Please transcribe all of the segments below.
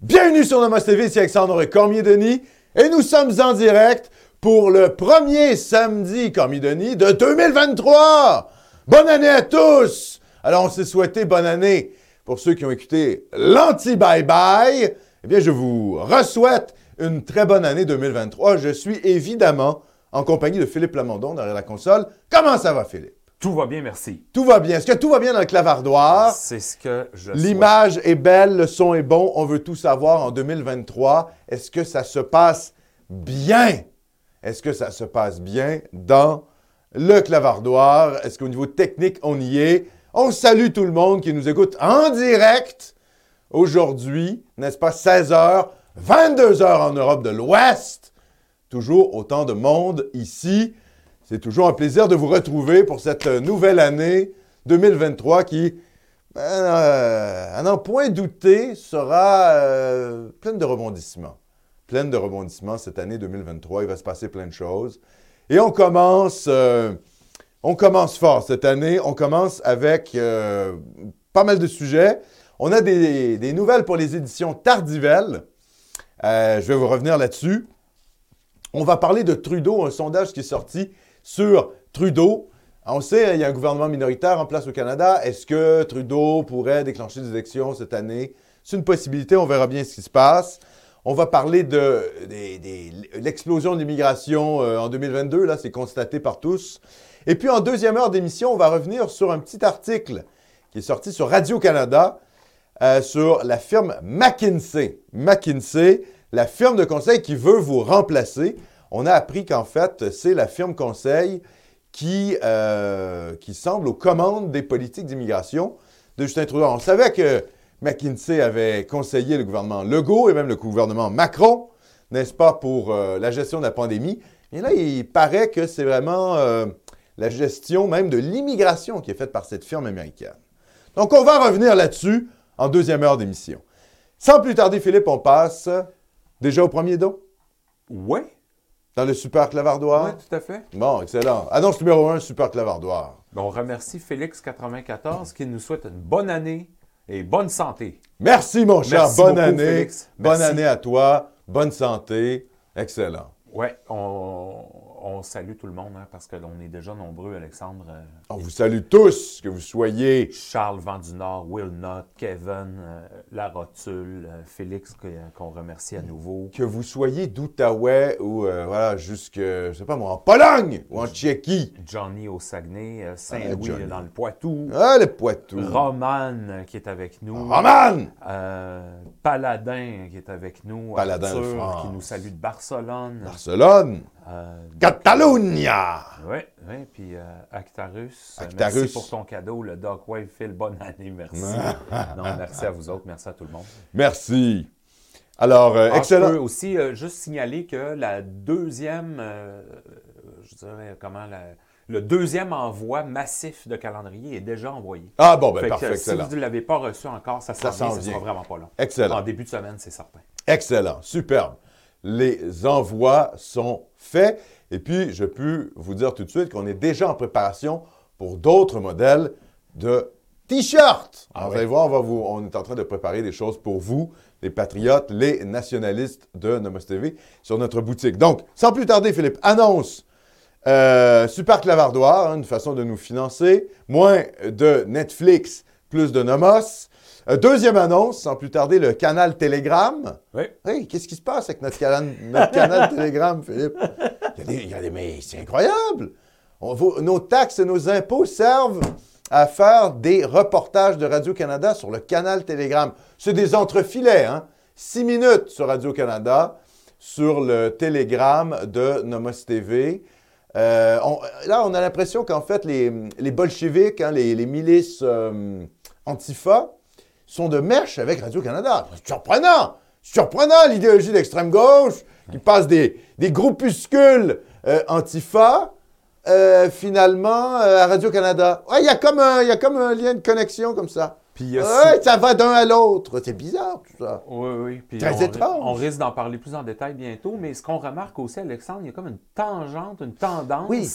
Bienvenue sur Namos TV, ici Alexandre Cormier-Denis et nous sommes en direct pour le premier samedi Cormier-Denis de 2023. Bonne année à tous! Alors on s'est souhaité bonne année pour ceux qui ont écouté l'anti-bye-bye. Eh bien, je vous re-souhaite une très bonne année 2023. Je suis évidemment en compagnie de Philippe Lamondon derrière la console. Comment ça va, Philippe? Tout va bien, merci. Tout va bien. Est-ce que tout va bien dans le clavardoir? C'est ce que je L'image est belle, le son est bon. On veut tout savoir en 2023. Est-ce que ça se passe bien? Est-ce que ça se passe bien dans le clavardoir? Est-ce qu'au niveau technique, on y est? On salue tout le monde qui nous écoute en direct aujourd'hui, n'est-ce pas? 16h, 22h en Europe de l'Ouest. Toujours autant de monde ici. C'est toujours un plaisir de vous retrouver pour cette nouvelle année 2023 qui, ben, euh, à n'en point douter, sera euh, pleine de rebondissements. Pleine de rebondissements cette année 2023. Il va se passer plein de choses. Et on commence, euh, on commence fort cette année. On commence avec euh, pas mal de sujets. On a des, des nouvelles pour les éditions Tardivelles. Euh, je vais vous revenir là-dessus. On va parler de Trudeau, un sondage qui est sorti sur Trudeau. On sait, il y a un gouvernement minoritaire en place au Canada. Est-ce que Trudeau pourrait déclencher des élections cette année? C'est une possibilité, on verra bien ce qui se passe. On va parler de, l'explosion de l'immigration euh, en 2022, là, c'est constaté par tous. Et puis en deuxième heure d'émission, on va revenir sur un petit article qui est sorti sur Radio-Canada euh, sur la firme McKinsey. McKinsey, la firme de conseil qui veut vous remplacer. On a appris qu'en fait, c'est la firme conseil qui, euh, semble aux commandes des politiques d'immigration de Justin Trudeau. On savait que McKinsey avait conseillé le gouvernement Legault et même le gouvernement Macron, n'est-ce pas, pour euh, la gestion de la pandémie. Et là, il paraît que c'est vraiment euh, la gestion même de l'immigration qui est faite par cette firme américaine. Donc, on va revenir là-dessus en deuxième heure d'émission. Sans plus tarder, Philippe, on passe déjà au premier don Oui, dans le super clavardoir. oui, tout à fait. Bon, excellent. Annonce numéro un, super clavardoir. On remercie Félix94 qui nous souhaite une bonne année et bonne santé. Merci, mon cher. Merci bonne beaucoup, année. Félix. Bonne Merci. année à toi. Bonne santé. Excellent. Oui, on, on salue tout le monde hein, parce que l'on est déjà nombreux, Alexandre. euh, On vous salue tous, que vous soyez. Charles Vent du Nord, Will Knott, Kevin, euh, La Rotule, euh, Félix que- qu'on remercie à nouveau. Que vous soyez d'Outaouais ou, euh, voilà, jusque, je sais pas moi, en Pologne ou en Tchéquie. Johnny au Saguenay, euh, Ah, Saint-Louis dans le Poitou, Ah, le Poitou. Roman euh, qui est avec nous. Roman! Euh, Paladin qui est avec nous. Paladin Arthur, qui nous salue de Barcelone. Barcelone. Euh, Catalunya. oui, oui. Puis euh, Actarus. euh, Actarus. Merci pour ton cadeau. Le Doc Wave Phil, bonne année. Merci. non, merci à vous autres. Merci à tout le monde. Merci. Alors, euh, Ah, Je excellent. peux aussi juste signaler que la deuxième, je dirais comment, la- le deuxième envoi massif de calendrier est déjà envoyé. Ah bon, ben Fait que, parfait, euh, si excellent. vous ne l'avez pas reçu encore, ça, Ça vient, ça sera vraiment pas long. Excellent. En début de semaine, c'est certain. Excellent, superbe. Les envois sont faits. Et puis, je peux vous dire tout de suite qu'on est déjà en préparation pour d'autres modèles de t-shirts. Ah Vous allez voir, on, va vous- on est en train de préparer des choses pour vous, les patriotes, les nationalistes de Nomos TV, sur notre boutique. Donc, sans plus tarder, Philippe, annonce euh, Super Clavardoir, hein, une façon de nous financer. Moins de Netflix, plus de Nomos. Euh, deuxième annonce, sans plus tarder, le canal Telegram. Oui. Hey, qu'est-ce qui se passe avec notre canal, notre canal Telegram, Philippe? Il y a des, il y a des- mais c'est incroyable! On nos taxes et nos impôts servent à faire des reportages de Radio-Canada sur le canal Telegram. C'est des entrefilets, hein? Six minutes sur Radio-Canada, sur le Telegram de Nomos TV. Euh, on- là, on a l'impression qu'en fait, les, les bolcheviks, hein, les, les milices euh, antifa, sont de mèche avec Radio-Canada. C'est surprenant! Surprenant, l'idéologie d'extrême gauche qui passe des, des groupuscules euh, antifa euh, finalement euh, à Radio-Canada. Ouais, il y, a comme un- il y a comme un lien de connexion comme ça. Puis ça va d'un à l'autre. C'est bizarre tout ça. Oui, oui. Puis Très on, étrange. on risque d'en parler plus en détail bientôt, mais ce qu'on remarque aussi, Alexandre, il y a comme une tangente, une tendance Oui.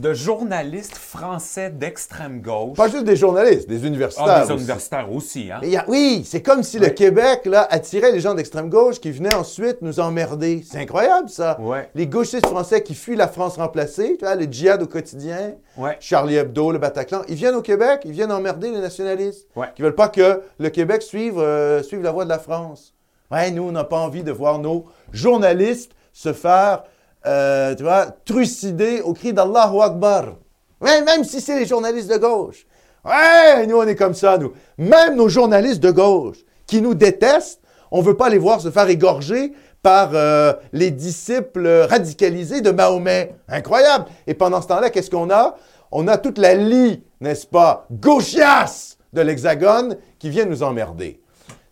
De journalistes français d'extrême gauche. Pas juste des journalistes, des universitaires. Ah, des aussi. universitaires aussi, hein? Mais a- oui, c'est comme si le. Québec là, attirait les gens d'extrême gauche qui venaient ensuite nous emmerder. C'est incroyable, ça. Ouais. Les gauchistes français qui fuient la France remplacée, tu vois, le djihad au quotidien, Ouais. Charlie Hebdo, le Bataclan, ils viennent au Québec, ils viennent emmerder les nationalistes. Qui veulent pas que le Québec suive, euh, suive la voie de la France. Ouais, nous, on n'a pas envie de voir nos journalistes se faire, euh, tu vois, trucider au cri d'Allahu Akbar. Ouais, même si c'est les journalistes de gauche. Ouais, nous, on est comme ça, nous. Même nos journalistes de gauche qui nous détestent, on veut pas les voir se faire égorger par euh, les disciples radicalisés de Mahomet. Incroyable. Et pendant ce temps-là, qu'est-ce qu'on a? On a toute la lie, n'est-ce pas, gauchiasse de l'Hexagone qui vient nous emmerder.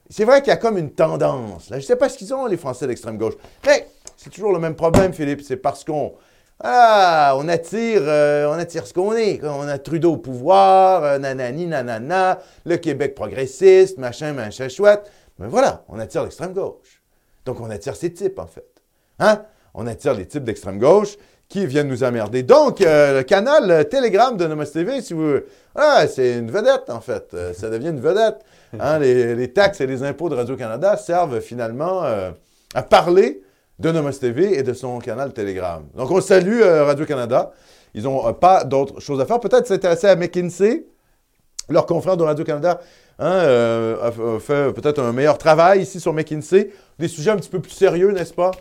C'est vrai qu'il y a comme une tendance. Je ne sais pas ce qu'ils ont, les Français d'extrême gauche. Mais c'est toujours le même problème, Philippe. C'est parce qu'on ah, on attire, euh, on attire ce qu'on est. On a Trudeau au pouvoir, euh, nanani, nanana, le Québec progressiste, machin, machin chouette. Mais voilà, on attire l'extrême gauche. Donc on attire ces types, en fait. Hein? On attire les types d'extrême gauche qui viennent nous emmerder. Donc, euh, le canal Telegram de Nomos TV, si vous... Ah, c'est une vedette, en fait. Ça devient une vedette. Hein, les, taxes et les impôts de Radio-Canada servent finalement à parler de Nomos TV et de son canal Telegram. Donc, on salue euh, Radio-Canada. Ils n'ont pas d'autres choses à faire. Peut-être s'intéresser à McKinsey. Leur confrère de Radio-Canada hein, euh, a, fait peut-être un meilleur travail ici sur McKinsey. Des sujets un petit peu plus sérieux, n'est-ce pas,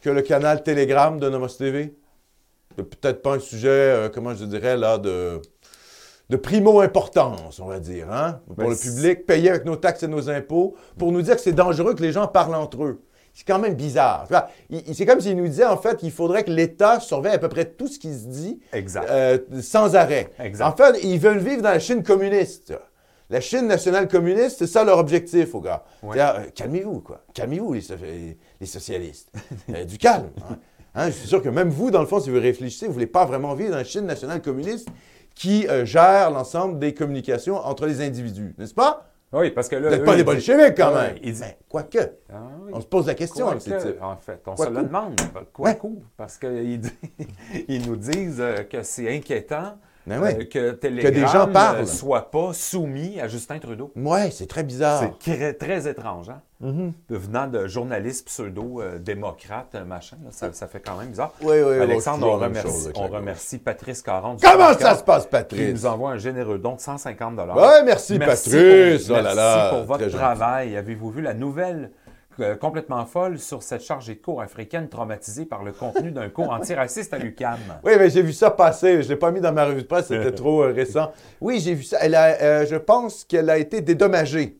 que le canal Telegram de Nomos TV. Peut-être pas un sujet, euh, comment je dirais, là, de, de primo-importance, on va dire, hein, pour Ben, le public, payé avec nos taxes et nos impôts, pour nous dire que c'est dangereux que les gens parlent entre eux. C'est quand même bizarre. C'est comme s'il nous disait, en fait, qu'il faudrait que l'État surveille à peu près tout ce qui se dit Exact. euh, sans arrêt. Exact. En fait, ils veulent vivre dans la Chine communiste. La Chine nationale communiste, c'est ça leur objectif, aux gars. Ouais. Euh, calmez-vous, quoi. Calmez-vous, les, so- les socialistes. Euh, du calme. hein. Hein, je suis sûr que même vous, dans le fond, si vous réfléchissez, vous ne voulez pas vraiment vivre dans la Chine nationale communiste qui euh, gère l'ensemble des communications entre les individus, n'est-ce pas? Oui, parce que là. Eux, pas des ils bolcheviks, quand Ouais, même. ils disent- Ben, quoique, Ah oui. on se pose la question avec ces Quoique, types. En fait, on se le demande. Quoi coup? Parce qu'ils ils nous disent euh, que c'est inquiétant Ben euh, que Telegram des gens ne parlent. soit pas soumis à Justin Trudeau. Ouais, c'est très bizarre. C'est très, très étrange, hein? Mhm. Venant de journalistes pseudo-démocrates, machin, là, ça, ça fait quand même bizarre. Oui, oui, oui, Alexandre, on remercie, on Patrice Caron. Comment ça se passe, Qui Patrice? nous envoie un généreux don de 150 Ouais, merci, Patrice. Pour, Oh là merci là, pour votre travail. Avez-vous vu la nouvelle euh, complètement folle sur cette chargée de cours africaine traumatisée par le contenu d'un cours antiraciste à l'UQAM? Oui, mais j'ai vu ça passer. Je ne l'ai pas mis dans ma revue de presse, c'était trop euh, récent. Oui, j'ai vu ça. Elle a, euh, je pense qu'elle a été dédommagée.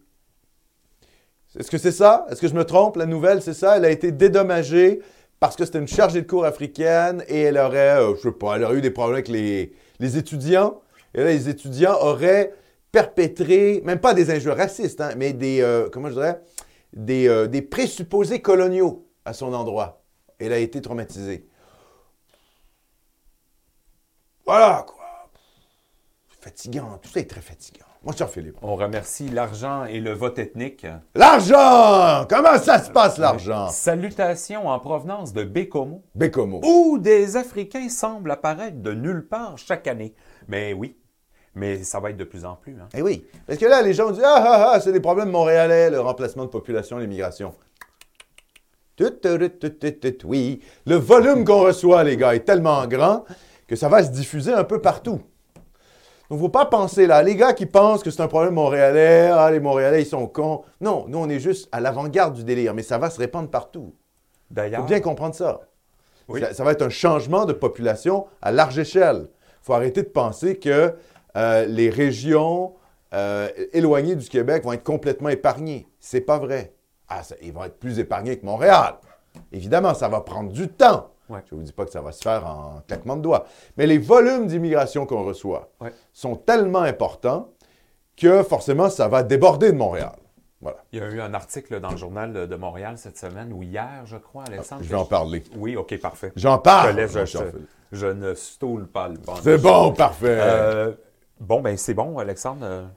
Est-ce que c'est ça? Est-ce que je me trompe? La nouvelle, c'est ça? Elle a été dédommagée parce que c'était une chargée de cours africaine et elle aurait, euh, je sais pas, elle aurait eu des problèmes avec les, les étudiants. Et là, les étudiants auraient perpétré, même pas des injures racistes, hein, mais des, euh, comment je dirais, des, euh, des présupposés coloniaux à son endroit. Elle a été traumatisée. Voilà, quoi. Fatigant. Tout ça est très fatigant. Mon cher Philippe. On remercie l'argent et le vote ethnique. L'argent! Comment ça se passe, l'argent? Salutations en provenance de Bécomo, Bécomo. où des Africains semblent apparaître de nulle part chaque année. Mais oui, mais ça va être de plus en plus. hein. Eh oui. Parce que là, les gens disent Ah, ah, ah, c'est des problèmes montréalais, le remplacement de population, l'immigration. Tout, tout, tout, tout, tout, tout, oui. Le volume qu'on reçoit, les gars, est tellement grand que ça va se diffuser un peu partout. Donc, faut pas penser là. Les gars qui pensent que c'est un problème montréalais, ah, les Montréalais, ils sont cons. Non, nous, on est juste à l'avant-garde du délire, mais ça va se répandre partout. Il D'ailleurs, faut bien comprendre ça. Oui. ça. ça va être un changement de population à large échelle. Il faut arrêter de penser que euh, les régions euh, éloignées du Québec vont être complètement épargnées. C'est pas vrai. Ah, ça- ils vont être plus épargnés que Montréal. Évidemment, ça va prendre du temps. Ouais. Je ne vous dis pas que ça va se faire en claquement de doigts. Mais les volumes d'immigration qu'on reçoit Ouais. sont tellement importants que forcément, ça va déborder de Montréal. Voilà. il y a eu un article dans le journal de Montréal cette semaine, ou hier, je crois, Alexandre. Je vais en parler. Oui, OK, parfait. J'en Je, parle. te laisse, je, je- je ne stoule pas le bon. C'est bon, parfait. Euh, bon, ben c'est bon, Alexandre.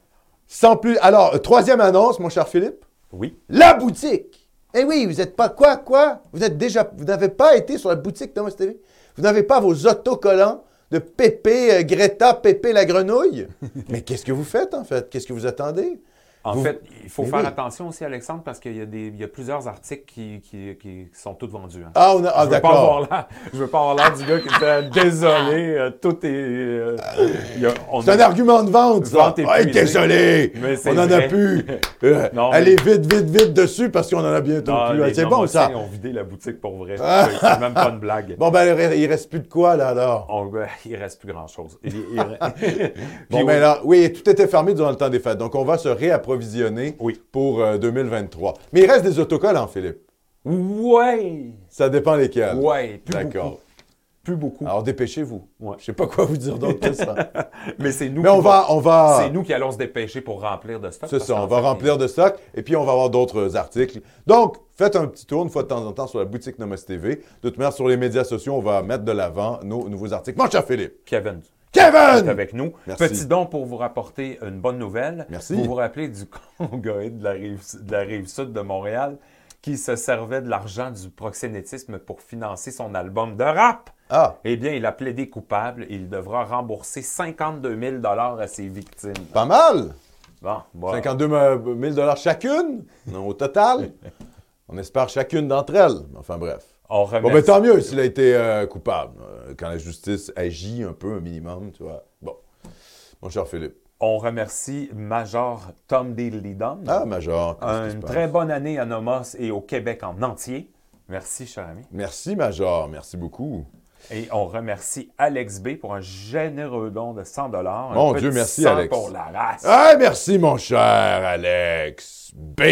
Sans plus. Alors, troisième annonce, mon cher Philippe. oui. La boutique. Eh oui, vous n'êtes pas quoi, quoi? Vous êtes déjà. Vous n'avez pas été sur la boutique Thomas TV? Vous n'avez pas vos autocollants de Pépé, euh, Greta, Pépé la grenouille? Mais qu'est-ce que vous faites, en fait? Qu'est-ce que vous attendez? En Vous- fait, il faut Mais faire oui. attention aussi, Alexandre, parce qu'il y, a des- il y a plusieurs articles qui, qui- qui sont tous vendus. hein. Ah, on a, ah, d'accord. je veux pas avoir l'air du gars qui était désolé, euh, tout est. euh, a- C'est un argument de vente, ça. Désolé, Mais on en a plus. Euh, Non, allez vite, vite, vite dessus parce qu'on en a bientôt plus. Ah, C'est bon, ça. Normosiens ont vidé la boutique pour vrai. C'est- même pas une blague. Bon, ben, il reste plus de quoi, là, alors? On- ben, il reste plus grand-chose. Il- il- Bon, Puis ben oui, là, oui, tout était fermé durant le temps des fêtes. Donc, on va se réapprovisionner Oui. pour euh, 2023. Mais il reste des autocollants, Philippe. Ouais! Ça dépend lesquels. Ouais, plus D'accord. Plus beaucoup. Alors, dépêchez-vous. Ouais. Je sais pas quoi vous dire d'autre que ça. Mais c'est nous, Mais qui on va, on va... c'est nous qui allons se dépêcher pour remplir de stock. C'est ça, on va remplir de stock et puis on va avoir d'autres articles. Donc, faites un petit tour une fois de temps en temps sur la boutique Nomos TV. De toute manière, sur les médias sociaux, on va mettre de l'avant nos nouveaux articles. Mon cher Philippe. Kevin Kevin! avec nous. Merci. Petit don pour vous rapporter une bonne nouvelle. Merci. Vous vous rappelez du Congoïde de la rive, de la rive sud de Montréal qui se servait de l'argent du proxénétisme pour financer son album de rap? Ah, Eh bien, il a plaidé coupable et il devra rembourser 52 000 à ses victimes. pas mal. Bon, voilà. 52 000 dollars chacune, non, au total. On espère chacune d'entre elles. Enfin bref. On Bon, ben tant mieux s'il a été euh, coupable. euh, quand la justice agit un peu, un minimum, tu vois. Bon. Mon cher Philippe. on remercie Major Tom Diddley Dum. Ah, Major. Une passe? très bonne année à Nomos et au Québec en entier. Merci, cher ami. Merci, Major. Merci beaucoup. Et on remercie Alex B pour un généreux don de 100 dollars. Mon Dieu, merci, Alex. pour la race. Ah, merci, mon cher Alex B.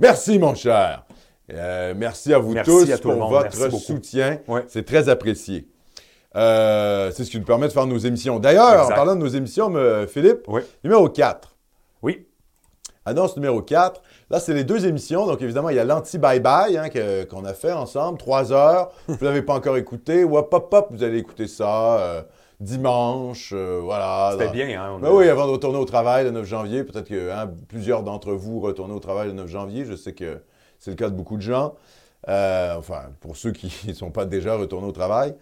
Merci, mon cher. Euh, merci à vous Merci tous à tout le pour votre Merci soutien. C'est très apprécié. Euh, c'est ce qui nous permet de faire nos émissions. D'ailleurs, en parlant de nos émissions, me- Philippe, Oui. numéro 4. Oui. Annonce numéro 4. Là, c'est les deux émissions. Donc, évidemment, il y a l'anti-bye-bye hein, qu'on a fait ensemble, trois heures. Vous ne l'avez pas encore écouté. Hop, hop, hop, vous allez écouter ça euh, dimanche. euh, voilà. C'était bien, hein? on ben a- oui, avant de retourner au travail le 9 janvier, peut-être que hein, plusieurs d'entre vous retournent au travail le 9 janvier. Je sais que c'est le cas de beaucoup de gens. Euh, enfin, pour ceux qui ne sont pas déjà retournés au travail.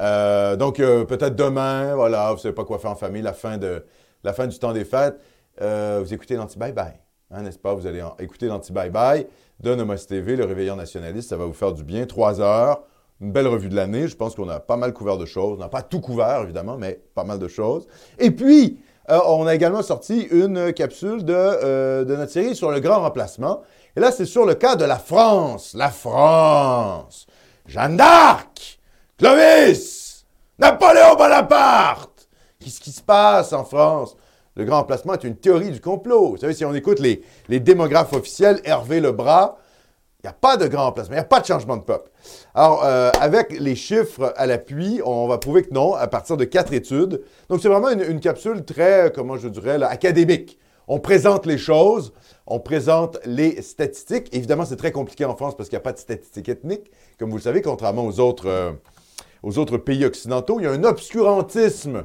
Euh, donc, euh, peut-être demain, voilà, vous ne savez pas quoi faire en famille, la fin, du temps des fêtes, vous écoutez l'anti-bye-bye, hein, n'est-ce pas? Vous allez écouter l'anti-bye-bye de Nomos TV, le réveillon nationaliste, ça va vous faire du bien. Trois heures, une belle revue de l'année. Je pense qu'on a pas mal couvert de choses. On n'a pas tout couvert, évidemment, mais pas mal de choses. Et puis, on a également sorti une capsule de notre série sur le grand remplacement. Et là, c'est sur le cas de la France. La France. Jeanne d'Arc. Clovis. Napoléon Bonaparte. Qu'est-ce qui se passe en France? Le grand remplacement est une théorie du complot. Vous savez, si on écoute les, les démographes officiels, Hervé Lebras, il n'y a pas de grand remplacement, il n'y a pas de changement de peuple. Alors, euh, avec les chiffres à l'appui, on va prouver que non, à partir de quatre études. Donc, c'est vraiment une, capsule très, euh, comment je dirais, académique. On présente les choses, on présente les statistiques. Évidemment, c'est très compliqué en France parce qu'il n'y a pas de statistiques ethniques, comme vous le savez, contrairement aux autres, euh, pays occidentaux. Il y a un obscurantisme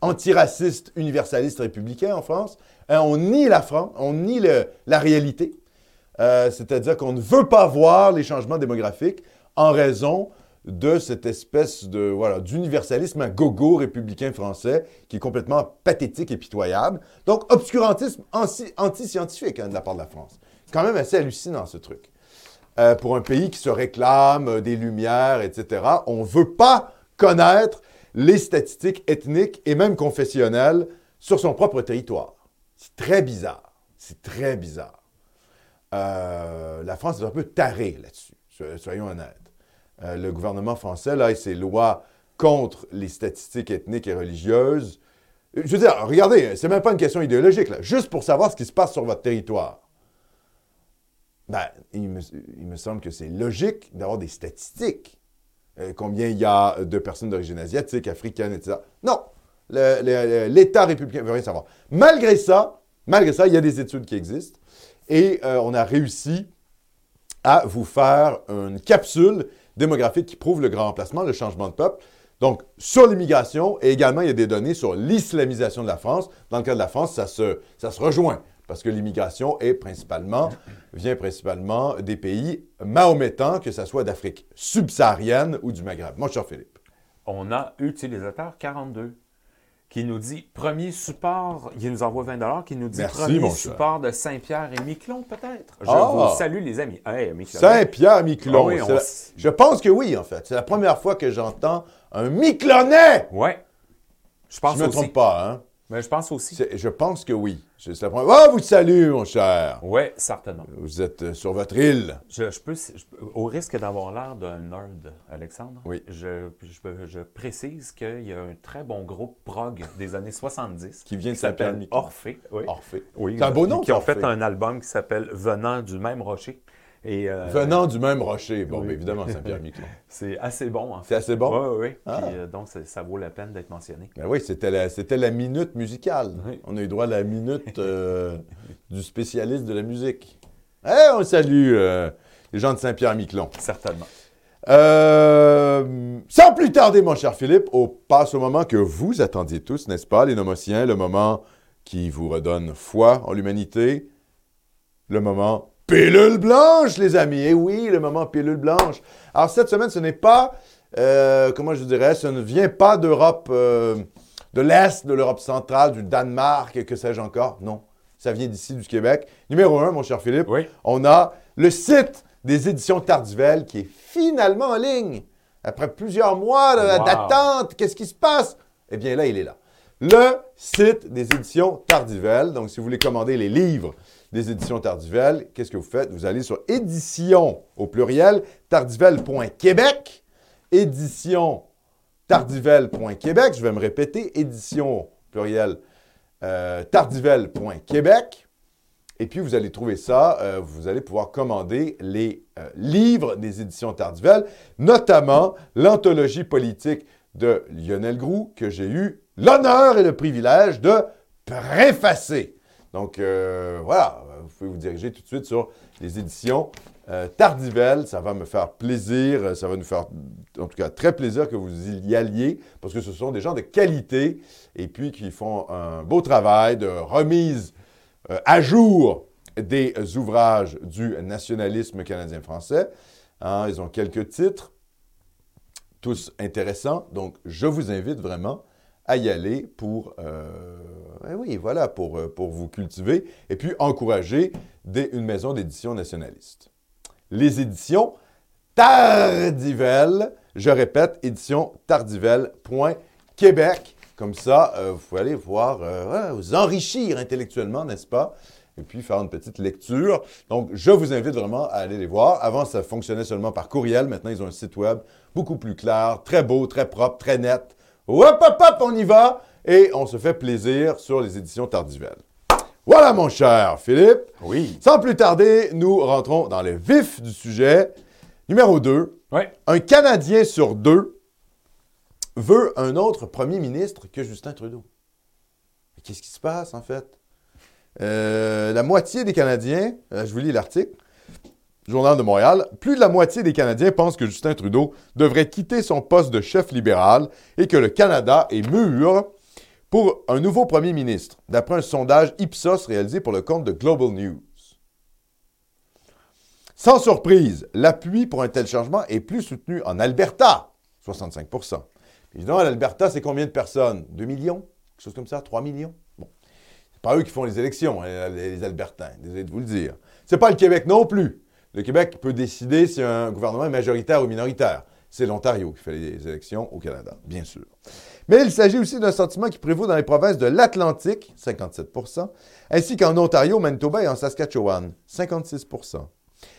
antiraciste, universaliste, républicain en France. Hein, on nie la France, on nie la réalité. Euh, C'est-à-dire qu'on ne veut pas voir les changements démographiques en raison de cette espèce de voilà d'universalisme à gogo républicain français qui est complètement pathétique et pitoyable. Donc, obscurantisme anti- anti-scientifique hein, de la part de la France. Quand même assez hallucinant ce truc. Euh, pour un pays qui se réclame euh, des lumières, etc., on ne veut pas connaître les statistiques ethniques et même confessionnelles sur son propre territoire. C'est très bizarre. C'est très bizarre. Euh, la France est un peu tarée là-dessus, so- soyons honnêtes. Euh, le gouvernement français, là, et ses lois contre les statistiques ethniques et religieuses. Euh, Je veux dire, regardez, c'est même pas une question idéologique, là. Juste pour savoir ce qui se passe sur votre territoire. Ben, il me, semble que c'est logique d'avoir des statistiques. Euh, combien il y a de personnes d'origine asiatique, africaine, etc. Non, l'État républicain ne veut rien savoir. Malgré ça, malgré ça, il y a des études qui existent et euh, on a réussi à vous faire une capsule démographique qui prouve le grand remplacement, le changement de peuple. Donc, sur l'immigration, et également, il y a des données sur l'islamisation de la France. Dans le cas de la France, ça se, ça se rejoint, parce que l'immigration vient principalement des pays mahométans, que ce soit d'Afrique subsaharienne ou du Maghreb. Mon cher Philippe. on a utilisateur 42 qui nous dit premier support, il nous envoie 20 qui nous dit Merci, premier cher. support de Saint-Pierre et Miquelon, peut-être. Je Ah! vous salue, les amis. Hey, Miquelon. Ah oui, on la- Je pense que oui, en fait. C'est la première fois que j'entends un Miquelonnais. Ouais. Je pense Je me aussi. trompe pas, hein? Mais je pense aussi. Je pense que oui. C'est la première. Ah, vous salue, mon cher. Oui, certainement. Vous êtes euh, sur votre île. Je, je peux, je au risque d'avoir l'air d'un nerd, Alexandre, Oui. je, je- précise qu'il y a un très bon groupe prog des années 70 Qui vient de s'appelle. Orphée. Oui. Orphée. Oui, C'est un beau nom, Qui ont Orphée. fait un album qui s'appelle Venant du même rocher. Et, euh, Venant du même rocher. Bon, oui. ben, évidemment, Saint-Pierre-Miquelon. C'est assez bon, en fait. C'est assez bon? Oui, oui, oui. Ah. Puis, euh, donc, ça vaut la peine d'être mentionné. Ben oui, c'était la, c'était la minute musicale. Oui. On a eu droit à la minute euh, du spécialiste de la musique. Eh, on salue les gens de Saint-Pierre-Miquelon. Certainement. Sans plus tarder, mon cher Philippe, on passe au moment que vous attendiez tous, n'est-ce pas, les nomotiens, le moment qui vous redonne foi en l'humanité, le moment pilule blanche, les amis. Eh oui, le moment pilule blanche. Alors, cette semaine, ce n'est pas, euh, comment je dirais, ce ne vient pas d'Europe, euh, de l'Est, de l'Europe centrale, du Danemark, et que sais-je encore. Non, ça vient d'ici, du Québec. Numéro un, mon cher Philippe, Oui. on a le site des éditions Tardivelles qui est finalement en ligne. Après plusieurs mois Wow. d'attente, qu'est-ce qui se passe? Eh bien là, il est là. Le site des éditions Tardivelles. Donc, si vous voulez commander les livres des éditions Tardivelles, qu'est-ce que vous faites? Vous allez sur édition au pluriel, tardivelle.québec, édition tardivelle.québec. Je vais me répéter, édition pluriel, euh, tardivelle.québec. Et puis, vous allez trouver ça, euh, vous allez pouvoir commander les euh, livres des éditions Tardivelle, notamment l'anthologie politique de Lionel Groux, que j'ai eu l'honneur et le privilège de préfacer. Donc, euh, voilà, vous pouvez vous diriger tout de suite sur les éditions euh, Tardivelle. Ça va me faire plaisir, ça va nous faire, en tout cas, très plaisir que vous y alliez, parce que ce sont des gens de qualité et puis qui font un beau travail de remise euh, à jour des ouvrages du nationalisme canadien-français. Hein, ils ont quelques titres, tous intéressants. Donc, je vous invite vraiment à y aller pour, euh, eh oui, voilà, pour, euh, pour vous cultiver et puis encourager une maison d'édition nationaliste. Les éditions Tardivelle, je répète, édition tardivelle.québec. Comme ça, euh, vous pouvez aller voir, vous enrichir intellectuellement, n'est-ce pas? Et puis faire une petite lecture. Donc, je vous invite vraiment à aller les voir. Avant, ça fonctionnait seulement par courriel. Maintenant, ils ont un site web beaucoup plus clair, très beau, très propre, très net. Hop, hop, hop, on y va. Et on se fait plaisir sur les éditions Tardivelle. Voilà, mon cher Philippe. Oui. Sans plus tarder, nous rentrons dans le vif du sujet. Numéro 2. Oui. Un Canadien sur deux veut un autre premier ministre que Justin Trudeau. Mais Qu'est-ce qui se passe, en fait? Euh, la moitié des Canadiens, euh, je vous lis l'article, Journal de Montréal, plus de la moitié des Canadiens pensent que Justin Trudeau devrait quitter son poste de chef libéral et que le Canada est mûr pour un nouveau premier ministre, d'après un sondage Ipsos réalisé pour le compte de Global News. Sans surprise, l'appui pour un tel changement est plus soutenu en Alberta, 65 Évidemment, l'Alberta, c'est combien de personnes? 2 millions? Quelque chose comme ça? 3 millions? Bon. C'est pas eux qui font les élections, hein, les, Albertains, désolé de vous le dire. C'est pas le Québec non plus. Le Québec peut décider si un gouvernement est majoritaire ou minoritaire. C'est l'Ontario qui fait les élections au Canada, bien sûr. Mais il s'agit aussi d'un sentiment qui prévaut dans les provinces de l'Atlantique, 57% ainsi qu'en Ontario, Manitoba et en Saskatchewan, 56%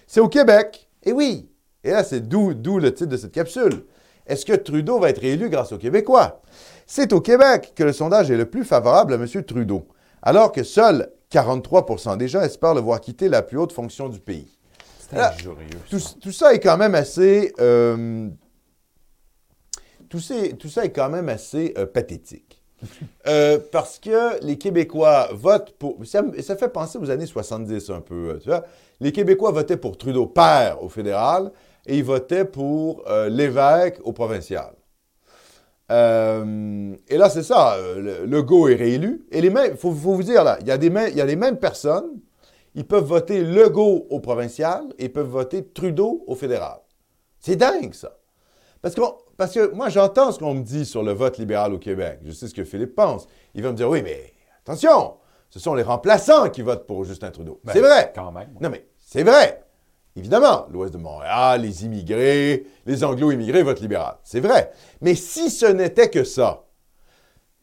C'est au Québec, et oui, et là c'est d'où le titre de cette capsule. Est-ce que Trudeau va être élu grâce aux Québécois? C'est au Québec que le sondage est le plus favorable à M. Trudeau, alors que seuls 43% des gens espèrent le voir quitter la plus haute fonction du pays. Injurieux. Tout, ça. tout ça est quand même assez. euh, tout, ces- tout ça est quand même assez euh, pathétique. Euh, parce que les Québécois votent pour. Ça, fait penser aux années 70 un peu. Tu vois? Les Québécois votaient pour Trudeau père au fédéral et ils votaient pour l'évêque au provincial. Euh, et là, c'est ça. le- Legault est réélu. Et les mêmes. Il faut, faut vous dire, là, il y, a des mêmes- il y a les mêmes personnes. Ils peuvent voter Legault au provincial et ils peuvent voter Trudeau au fédéral. C'est dingue, ça. Parce, qu'on- parce que moi, j'entends ce qu'on me dit sur le vote libéral au Québec. Je sais ce que Philippe pense. Il va me dire, oui, mais attention, ce sont les remplaçants qui votent pour Justin Trudeau. Ben, c'est vrai. Quand même. Non, mais c'est vrai. Évidemment, l'Ouest de Montréal, les immigrés, les anglo-immigrés votent libéral. C'est vrai. Mais si ce n'était que ça,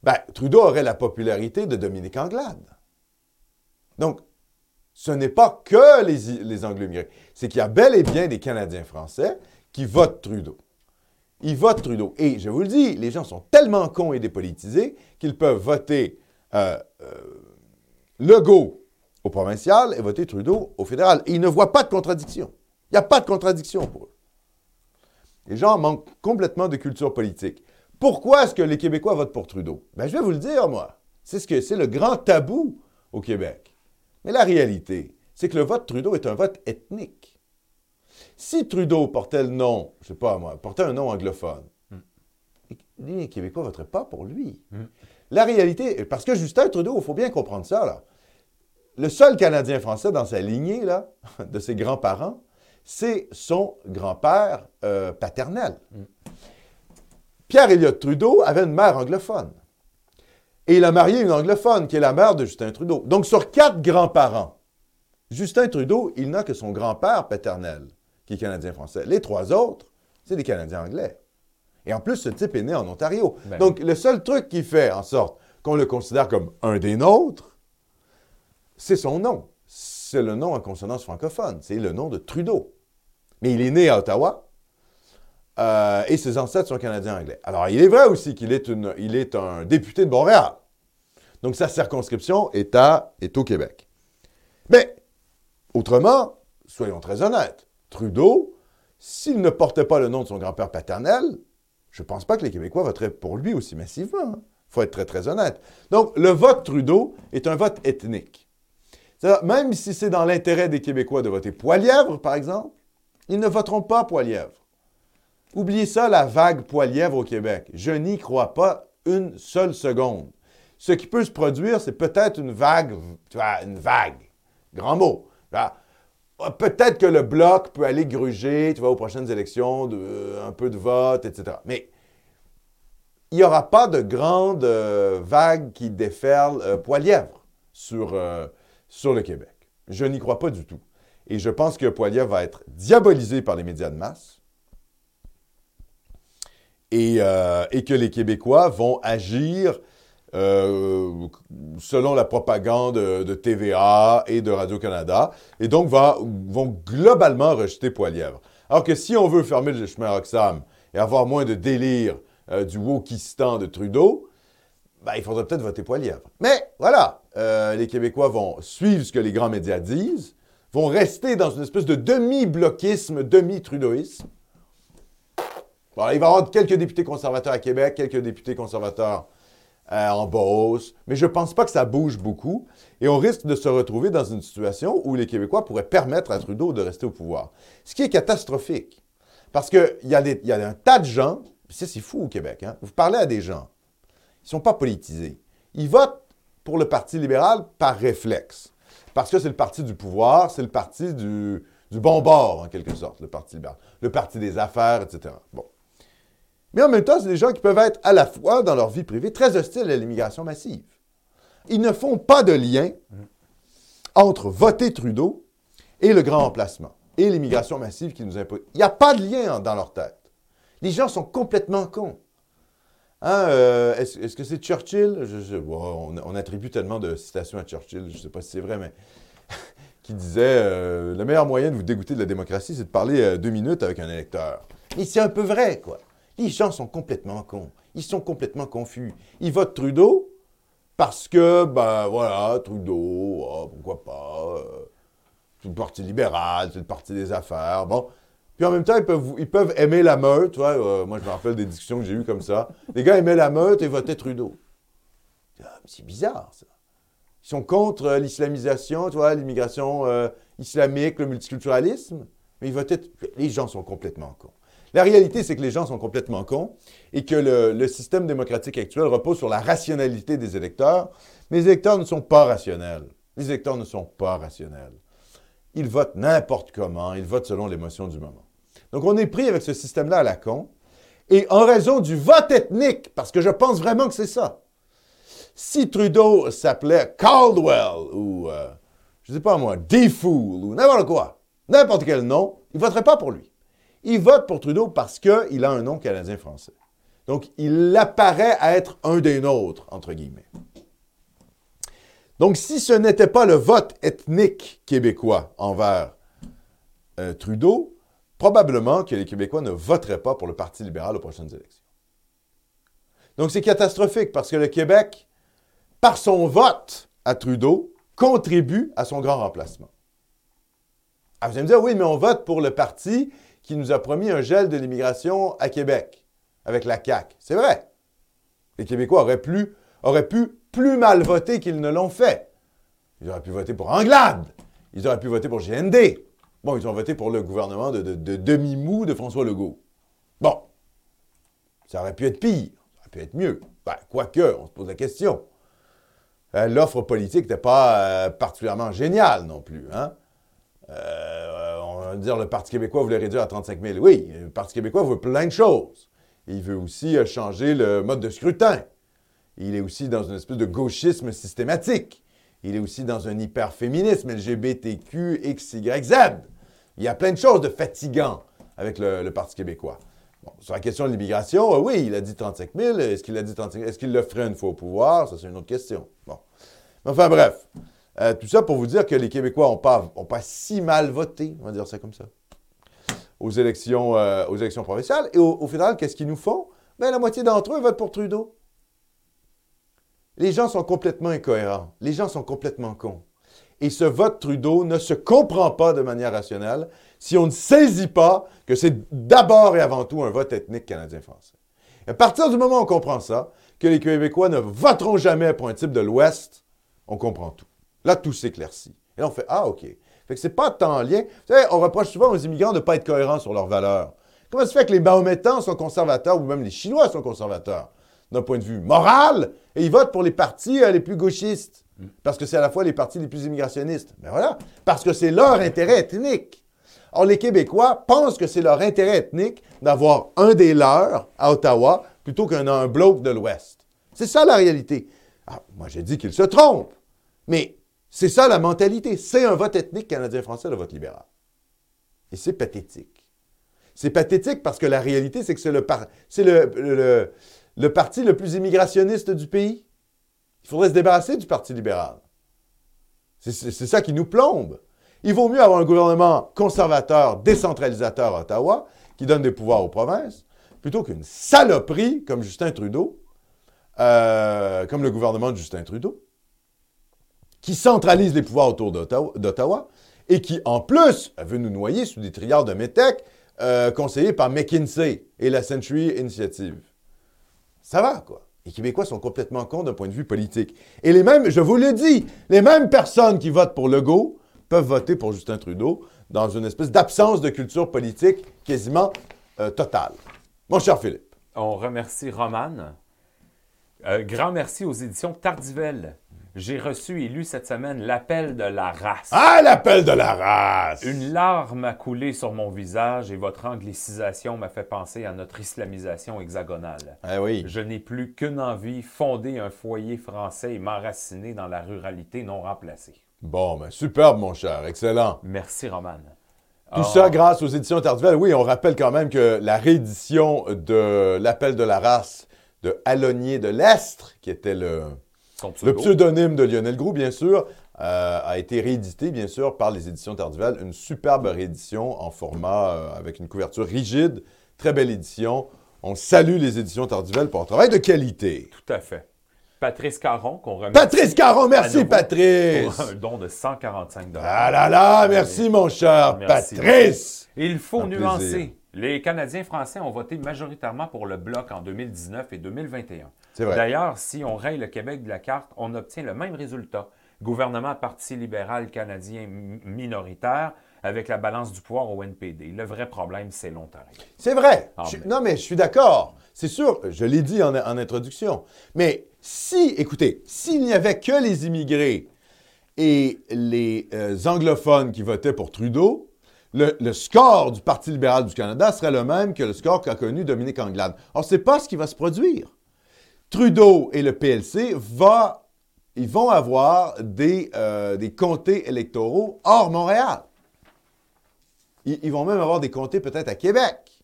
ben, Trudeau aurait la popularité de Dominique Anglade. Donc, ce n'est pas que les, anglo-immigrés. C'est qu'il y a bel et bien des Canadiens français qui votent Trudeau. Ils votent Trudeau. Et je vous le dis, les gens sont tellement cons et dépolitisés qu'ils peuvent voter euh, euh, Legault au provincial et voter Trudeau au fédéral. Et ils ne voient pas de contradiction. Il n'y a pas de contradiction pour eux. Les gens manquent complètement de culture politique. Pourquoi est-ce que les Québécois votent pour Trudeau? Ben, je vais vous le dire, moi. C'est ce que c'est le grand tabou au Québec. Mais la réalité, c'est que le vote Trudeau est un vote ethnique. Si Trudeau portait le nom, je sais pas moi, portait un nom anglophone, les Québécois ne voteraient pas pour lui. La réalité, parce que Justin Trudeau, il faut bien comprendre ça, là. Le seul Canadien français dans sa lignée, là, de ses grands-parents, c'est son grand-père euh, paternel. Pierre Elliott Trudeau avait une mère anglophone. Et il a marié une anglophone, qui est la mère de Justin Trudeau. Donc, sur quatre grands-parents, Justin Trudeau, il n'a que son grand-père paternel, qui est Canadien-Français. Les trois autres, c'est des Canadiens anglais. Et en plus, ce type est né en Ontario. Ben Donc, le seul truc qui fait en sorte qu'on le considère comme un des nôtres, c'est son nom. C'est le nom en consonance francophone. C'est le nom de Trudeau. Mais il est né à Ottawa euh, et ses ancêtres sont canadiens anglais. Alors, il est vrai aussi qu'il est, un député de Montréal. Donc, sa circonscription est, à, au Québec. Mais, autrement, soyons très honnêtes, Trudeau, s'il ne portait pas le nom de son grand-père paternel, je ne pense pas que les Québécois voteraient pour lui aussi massivement. Il faut être très, très honnête. Donc, le vote Trudeau est un vote ethnique. Même si c'est dans l'intérêt des Québécois de voter Poilièvre, par exemple, ils ne voteront pas Poilièvre. Oubliez ça, la vague Poilièvre au Québec. Je n'y crois pas une seule seconde. Ce qui peut se produire, c'est peut-être une vague, tu vois, une vague. Grand mot. Peut-être que le bloc peut aller gruger, tu vois, aux prochaines élections, euh, un peu de vote, etc. Mais il n'y aura pas de grande euh, vague qui déferle euh, Poilièvre sur, sur le Québec. Je n'y crois pas du tout. Et je pense que Poilièvre va être diabolisé par les médias de masse et, euh, et que les Québécois vont agir euh, selon la propagande de TVA et de Radio-Canada, et donc vont globalement rejeter Poilièvre. Alors que si on veut fermer le chemin Roxham et avoir moins de délire euh, du wokistan de Trudeau, ben, il faudrait peut-être voter Poilièvre. Mais voilà, euh, les Québécois vont suivre ce que les grands médias disent, vont rester dans une espèce de demi-bloquisme, demi-trudeauisme. Il va y avoir quelques députés conservateurs à Québec, quelques députés conservateurs euh, en Beauce, mais je ne pense pas que ça bouge beaucoup. Et on risque de se retrouver dans une situation où les Québécois pourraient permettre à Trudeau de rester au pouvoir. Ce qui est catastrophique. Parce qu'il y, a y a un tas de gens, c'est fou au Québec, hein? vous parlez à des gens, ils ne sont pas politisés. Ils votent pour le Parti libéral par réflexe. Parce que c'est le parti du pouvoir, c'est le parti du, du bon bord, en quelque sorte, le Parti libéral. Le parti des affaires, etc. Bon. Mais en même temps, c'est des gens qui peuvent être à la fois, dans leur vie privée, très hostiles à l'immigration massive. Ils ne font pas de lien entre voter Trudeau et le grand emplacement et l'immigration massive qui nous impose. Il n'y a pas de lien en- dans leur tête. Les gens sont complètement cons. Hein, euh, est-ce, que c'est Churchill? On, on attribue tellement de citations à Churchill, je ne sais pas si c'est vrai, mais qui disait euh, le meilleur moyen de vous dégoûter de la démocratie, c'est de parler euh, deux minutes avec un électeur. Et c'est un peu vrai, quoi. Les gens sont complètement cons. Ils sont complètement confus. Ils votent Trudeau parce que, ben voilà, Trudeau, ah, pourquoi pas. euh, c'est le Parti libéral, c'est le Parti des affaires. Bon. Puis en même temps, ils peuvent, ils peuvent aimer la meute. euh, moi, je me rappelle des discussions que j'ai eues comme ça. Les gars aimaient la meute et votaient Trudeau. Ah, C'est bizarre, ça. Ils sont contre euh, l'islamisation, tu vois, l'immigration islamique, le multiculturalisme. Mais ils votaient. Les gens sont complètement cons. La réalité, c'est que les gens sont complètement cons et que le, système démocratique actuel repose sur la rationalité des électeurs. Mais les électeurs ne sont pas rationnels. Les électeurs ne sont pas rationnels. Ils votent n'importe comment, ils votent selon l'émotion du moment. Donc on est pris avec ce système-là à la con. Et en raison du vote ethnique, parce que je pense vraiment que c'est ça, si Trudeau s'appelait Caldwell ou, euh, je sais pas moi, D-Fool ou n'importe quoi, n'importe quel nom, il voterait pas pour lui. Il vote pour Trudeau parce qu'il a un nom canadien-français. Donc, il apparaît à être un des nôtres, entre guillemets. Donc, si ce n'était pas le vote ethnique québécois envers euh, Trudeau, probablement que les Québécois ne voteraient pas pour le Parti libéral aux prochaines élections. Donc, c'est catastrophique parce que le Québec, par son vote à Trudeau, contribue à son grand remplacement. Ah, vous allez me dire, oui, mais on vote pour le parti qui nous a promis un gel de l'immigration à Québec, avec la CAQ. C'est vrai. Les Québécois auraient, plus, auraient pu plus mal voter qu'ils ne l'ont fait. Ils auraient pu voter pour Anglade. Ils auraient pu voter pour GND. Bon, ils ont voté pour le gouvernement de, demi-mou de François Legault. Bon, ça aurait pu être pire, ça aurait pu être mieux. Ben, quoique, on se pose la question. Euh, l'offre politique n'était pas euh, particulièrement géniale non plus. Hein? Euh, va dire le Parti québécois voulait réduire à 35 000. Oui, le Parti québécois veut plein de choses. Il veut aussi changer le mode de scrutin. Il est aussi dans une espèce de gauchisme systématique. Il est aussi dans un hyperféminisme LGBTQ, XYZ. Il y a plein de choses de fatigants avec le, Parti québécois. sur la question de l'immigration, euh, oui, il a dit 35 000. Est-ce qu'il a dit 35 000? Est-ce qu'il le ferait une fois au pouvoir? Ça, c'est une autre question. Bon. enfin, bref. Euh, tout ça pour vous dire que les Québécois n'ont pas, pas si mal voté, on va dire ça comme ça, aux élections, euh, aux élections provinciales. Et au, au final, qu'est-ce qu'ils nous font? Bien, la moitié d'entre eux votent pour Trudeau. Les gens sont complètement incohérents. Les gens sont complètement cons. Et ce vote Trudeau ne se comprend pas de manière rationnelle si on ne saisit pas que c'est d'abord et avant tout un vote ethnique canadien-français. À partir du moment où on comprend ça, que les Québécois ne voteront jamais pour un type de l'Ouest, on comprend tout. Là, tout s'éclaircit. Et on fait Ah, OK. Fait que c'est pas tant en lien. Vous savez, on reproche souvent aux immigrants de ne pas être cohérents sur leurs valeurs. Comment se fait que les Mahométans sont conservateurs ou même les Chinois sont conservateurs? d'un point de vue moral, et ils votent pour les partis euh, les plus gauchistes. Parce que c'est à la fois les partis les plus immigrationnistes. Mais ben voilà, parce que c'est leur intérêt ethnique. Or, les Québécois pensent que c'est leur intérêt ethnique d'avoir un des leurs à Ottawa plutôt qu'un un bloc de l'Ouest. C'est ça la réalité. Ah, moi, j'ai dit qu'ils se trompent. Mais c'est ça la mentalité. C'est un vote ethnique canadien-français, le vote libéral. Et c'est pathétique. C'est pathétique parce que la réalité, c'est que c'est le, parti le plus immigrationniste du pays. Il faudrait se débarrasser du Parti libéral. C'est ça qui nous plombe. Il vaut mieux avoir un gouvernement conservateur, décentralisateur à Ottawa, qui donne des pouvoirs aux provinces, plutôt qu'une saloperie comme Justin Trudeau, euh, comme le gouvernement de Justin Trudeau, qui centralise les pouvoirs autour d'Ottawa et qui, en plus, veut nous noyer sous des triards de métèques euh, conseillés par McKinsey et la Century Initiative. Ça va, quoi. Les Québécois sont complètement cons d'un point de vue politique. Et les mêmes, je vous le dis, les mêmes personnes qui votent pour Legault peuvent voter pour Justin Trudeau dans une espèce d'absence de culture politique quasiment euh, totale. Mon cher Philippe. On remercie Romane. Euh, grand merci aux éditions Tardivelle j'ai reçu et lu cette semaine L'appel de la race. Ah, l'appel de la race! Une larme a coulé sur mon visage et votre anglicisation m'a fait penser à notre islamisation hexagonale. Ah oui. Je n'ai plus qu'une envie, fonder un foyer français et m'enraciner dans la ruralité non remplacée. Bon, ben superbe, mon cher. Excellent. Merci, Roman. Tout ça ah. grâce aux éditions Tardivelle. Oui, on rappelle quand même que la réédition de L'appel de la race de Alonier de l'Estre, qui était le, le pseudonyme de Lionel Groux, bien sûr, euh, a été réédité, bien sûr, par les éditions Tardivelle. Une superbe réédition en format euh, avec une couverture rigide. Très belle édition. On salue les éditions Tardivelle pour un travail de qualité. Tout à fait. Patrice Caron, qu'on remercie. Patrice Caron, merci Patrice! Pour un don de 145 Ah là là, merci mon cher Patrice! Il faut nuancer. Les Canadiens français ont voté majoritairement pour le Bloc en 2019 et 2021. D'ailleurs, si on raye le Québec de la carte, on obtient le même résultat. Gouvernement Parti libéral canadien minoritaire avec la balance du pouvoir au NPD. Le vrai problème, c'est l'Ontario. C'est vrai. Ah, non, mais je suis d'accord. C'est sûr, je l'ai dit en, introduction. Mais si, écoutez, s'il n'y avait que les immigrés et les euh, anglophones qui votaient pour Trudeau, le, score du Parti libéral du Canada serait le même que le score qu'a connu Dominique Anglade. Or, ce n'est pas ce qui va se produire. Trudeau et le PLC vont avoir des, euh, des comtés électoraux hors Montréal. Ils, vont même avoir des comtés peut-être à Québec.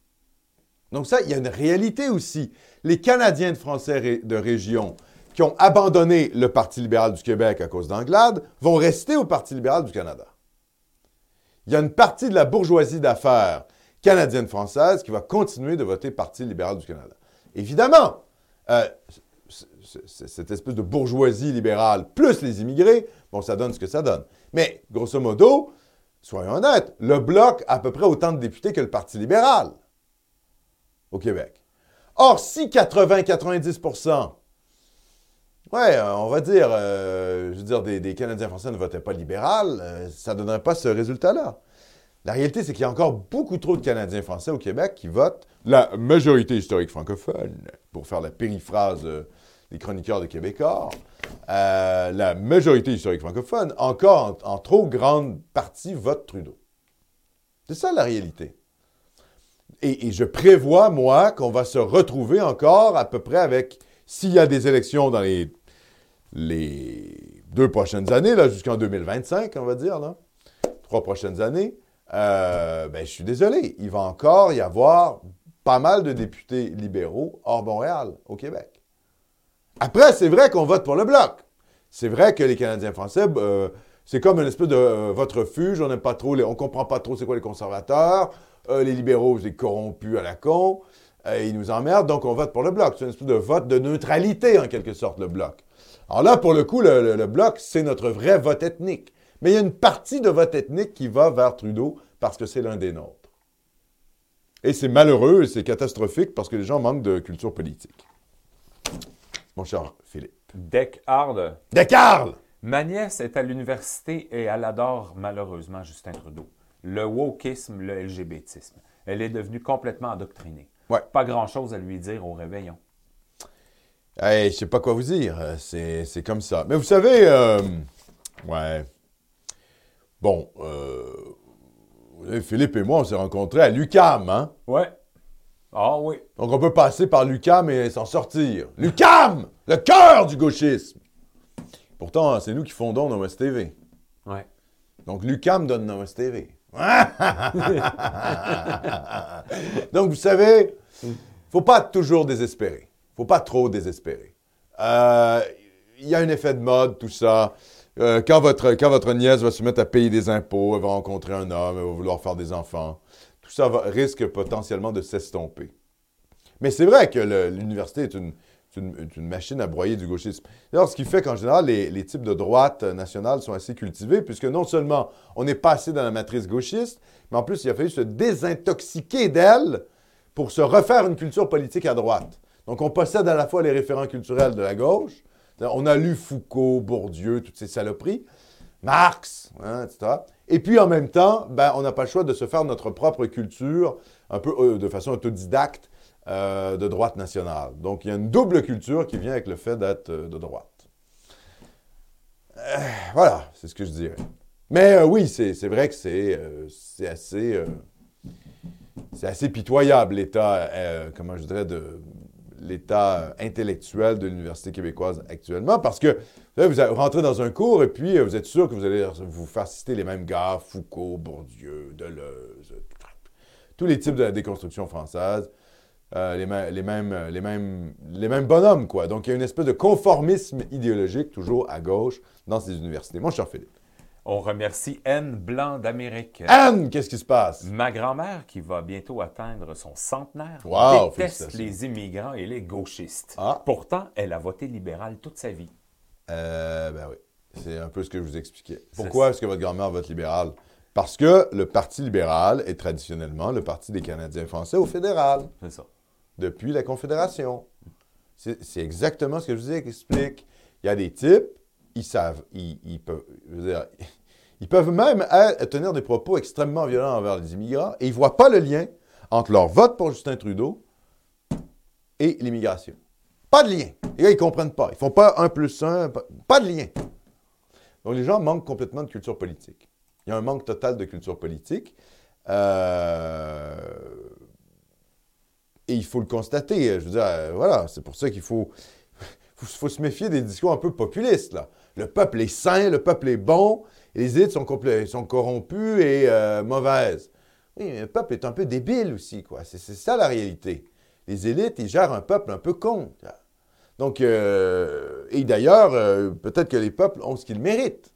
Donc ça, il y a une réalité aussi. Les Canadiens de français de région qui ont abandonné le Parti libéral du Québec à cause d'Anglade vont rester au Parti libéral du Canada. Il y a une partie de la bourgeoisie d'affaires canadienne-française qui va continuer de voter Parti libéral du Canada. Évidemment, euh, cette espèce de bourgeoisie libérale plus les immigrés, bon, ça donne ce que ça donne. Mais, grosso modo, soyons honnêtes, le Bloc a à peu près autant de députés que le Parti libéral au Québec. Or, si 80-90% ouais, on va dire, euh, je veux dire, des, Canadiens français ne votaient pas libéral, euh, ça ne donnerait pas ce résultat-là. La réalité, c'est qu'il y a encore beaucoup trop de Canadiens français au Québec qui votent la majorité historique francophone, pour faire la périphrase euh, des chroniqueurs de Québécois. la majorité historique francophone, encore en, trop grande partie, vote Trudeau. C'est ça la réalité. Et, je prévois, moi, qu'on va se retrouver encore à peu près avec, s'il y a des élections dans les, deux prochaines années, jusqu'en 2025, on va dire, là, trois prochaines années, euh, ben, je suis désolé, il va encore y avoir pas mal de députés libéraux hors Montréal, au Québec. Après, c'est vrai qu'on vote pour le Bloc. C'est vrai que les Canadiens français, euh, c'est comme une espèce de euh, vote refuge, on n'aime pas trop, les, on comprend pas trop c'est quoi les conservateurs, les libéraux, c'est corrompus à la con. Ils nous emmerdent, donc on vote pour le bloc. C'est une espèce de vote de neutralité, en quelque sorte, le bloc. Alors là, pour le coup, le, bloc, c'est notre vrai vote ethnique. Mais il y a une partie de vote ethnique qui va vers Trudeau parce que c'est l'un des nôtres. Et c'est malheureux et c'est catastrophique parce que les gens manquent de culture politique. Mon cher Philippe. Descartes. Descartes! Ma nièce est à l'université et elle adore malheureusement Justin Trudeau le wokisme, le LGBTisme. Elle est devenue complètement endoctrinée. Pas grand-chose à lui dire au réveillon. Hey, je sais pas quoi vous dire. C'est comme ça. Mais vous savez, euh, ouais. Bon, euh, Philippe et moi, on s'est rencontrés à l'UCAM, hein? Ouais. Ah oui. Donc on peut passer par l'UCAM et s'en sortir. L'UCAM! Le cœur du gauchisme! Pourtant, c'est nous qui fondons Nowest TV. Ouais. Donc l'UCAM donne Nowest TV. Donc, vous savez, il ne faut pas toujours désespérer. Il ne faut pas trop désespérer. Euh, il y a un effet de mode, tout ça. Euh, quand, votre, nièce va se mettre à payer des impôts, elle va rencontrer un homme, elle va vouloir faire des enfants, tout ça risque potentiellement de s'estomper. Mais c'est vrai que l'université est une, machine à broyer du gauchisme. Ce qui fait qu'en général, les, types de droite nationale sont assez cultivés, puisque non seulement on n'est pas assez dans la matrice gauchiste, mais en plus, il a fallu se désintoxiquer d'elle pour se refaire une culture politique à droite. Donc, on possède à la fois les référents culturels de la gauche, on a lu Foucault, Bourdieu, toutes ces saloperies, Marx, hein, etc. Et puis, en même temps, ben, on n'a pas le choix de se faire notre propre culture, un peu euh, de façon autodidacte, euh, de droite nationale. Donc, il y a une double culture qui vient avec le fait d'être euh, de droite. Voilà, c'est ce que je dirais. Mais oui, c'est vrai que c'est assez, c'est assez pitoyable, l'état, comment je dirais, de l'état intellectuel de l'Université québécoise actuellement, parce que vous rentrez dans un cours et puis vous êtes sûr que vous allez vous faire citer les mêmes gars, Foucault, Bourdieu, Deleuze, tous les types de la déconstruction française. Euh, les, mêmes, les, mêmes, les bonhommes, quoi. Donc, il y a une espèce de conformisme idéologique toujours à gauche dans ces universités. Mon cher Philippe. On remercie Anne Blanc d'Amérique. Anne, qu'est-ce qui se passe? Ma grand-mère, qui va bientôt atteindre son centenaire, déteste les immigrants et les gauchistes. Ah. Pourtant, elle a voté libéral toute sa vie. Euh, ben oui, c'est un peu ce que je vous expliquais. Pourquoi est-ce que votre grand-mère vote libéral? Parce que le Parti libéral est traditionnellement le Parti des Canadiens français au fédéral. C'est ça depuis la Confédération. C'est exactement ce que je vous explique. Il y a des types, ils savent, ils, peuvent, ils peuvent même tenir des propos extrêmement violents envers les immigrants et ils ne voient pas le lien entre leur vote pour Justin Trudeau et l'immigration. Pas de lien. Les gars, ils ne comprennent pas. Ils ne font pas un plus un, pas de lien. Donc les gens manquent complètement de culture politique. Il y a un manque total de culture politique. Euh, et il faut le constater. Je veux dire, euh, voilà, c'est pour ça qu'il faut, faut, se méfier des discours un peu populistes. Là. Le peuple est sain, le peuple est bon, les élites sont, corrompues et euh, mauvaises. Oui, mais le peuple est un peu débile aussi, quoi. C'est ça la réalité. Les élites, ils gèrent un peuple un peu con. Donc, euh, et d'ailleurs, peut-être que les peuples ont ce qu'ils méritent.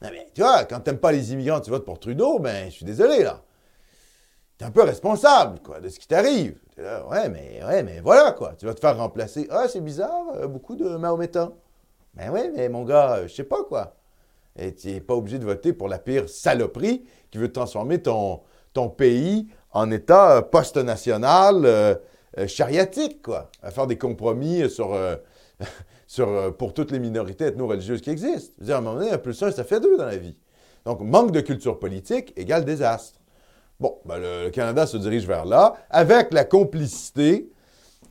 mais tu vois, quand tu n'aimes pas les immigrants, tu votes pour Trudeau, ben, je suis désolé, là. Tu es un peu responsable, quoi, de ce qui t'arrive ouais, mais, ouais, mais voilà, quoi. Tu vas te faire remplacer. Ah, c'est bizarre, euh, beaucoup de Mahométans. Ben oui, mais mon gars, euh, je sais pas, quoi. Et tu n'es pas obligé de voter pour la pire saloperie qui veut transformer ton, ton pays en État euh, post-national chariatique, quoi. À faire des compromis sur, sur, pour toutes les minorités ethno-religieuses qui existent. Je veux dire, à un moment donné, un plus un, ça fait deux dans la vie. Donc, manque de culture politique égale désastre. Bon, ben, le, Canada se dirige vers là, avec la complicité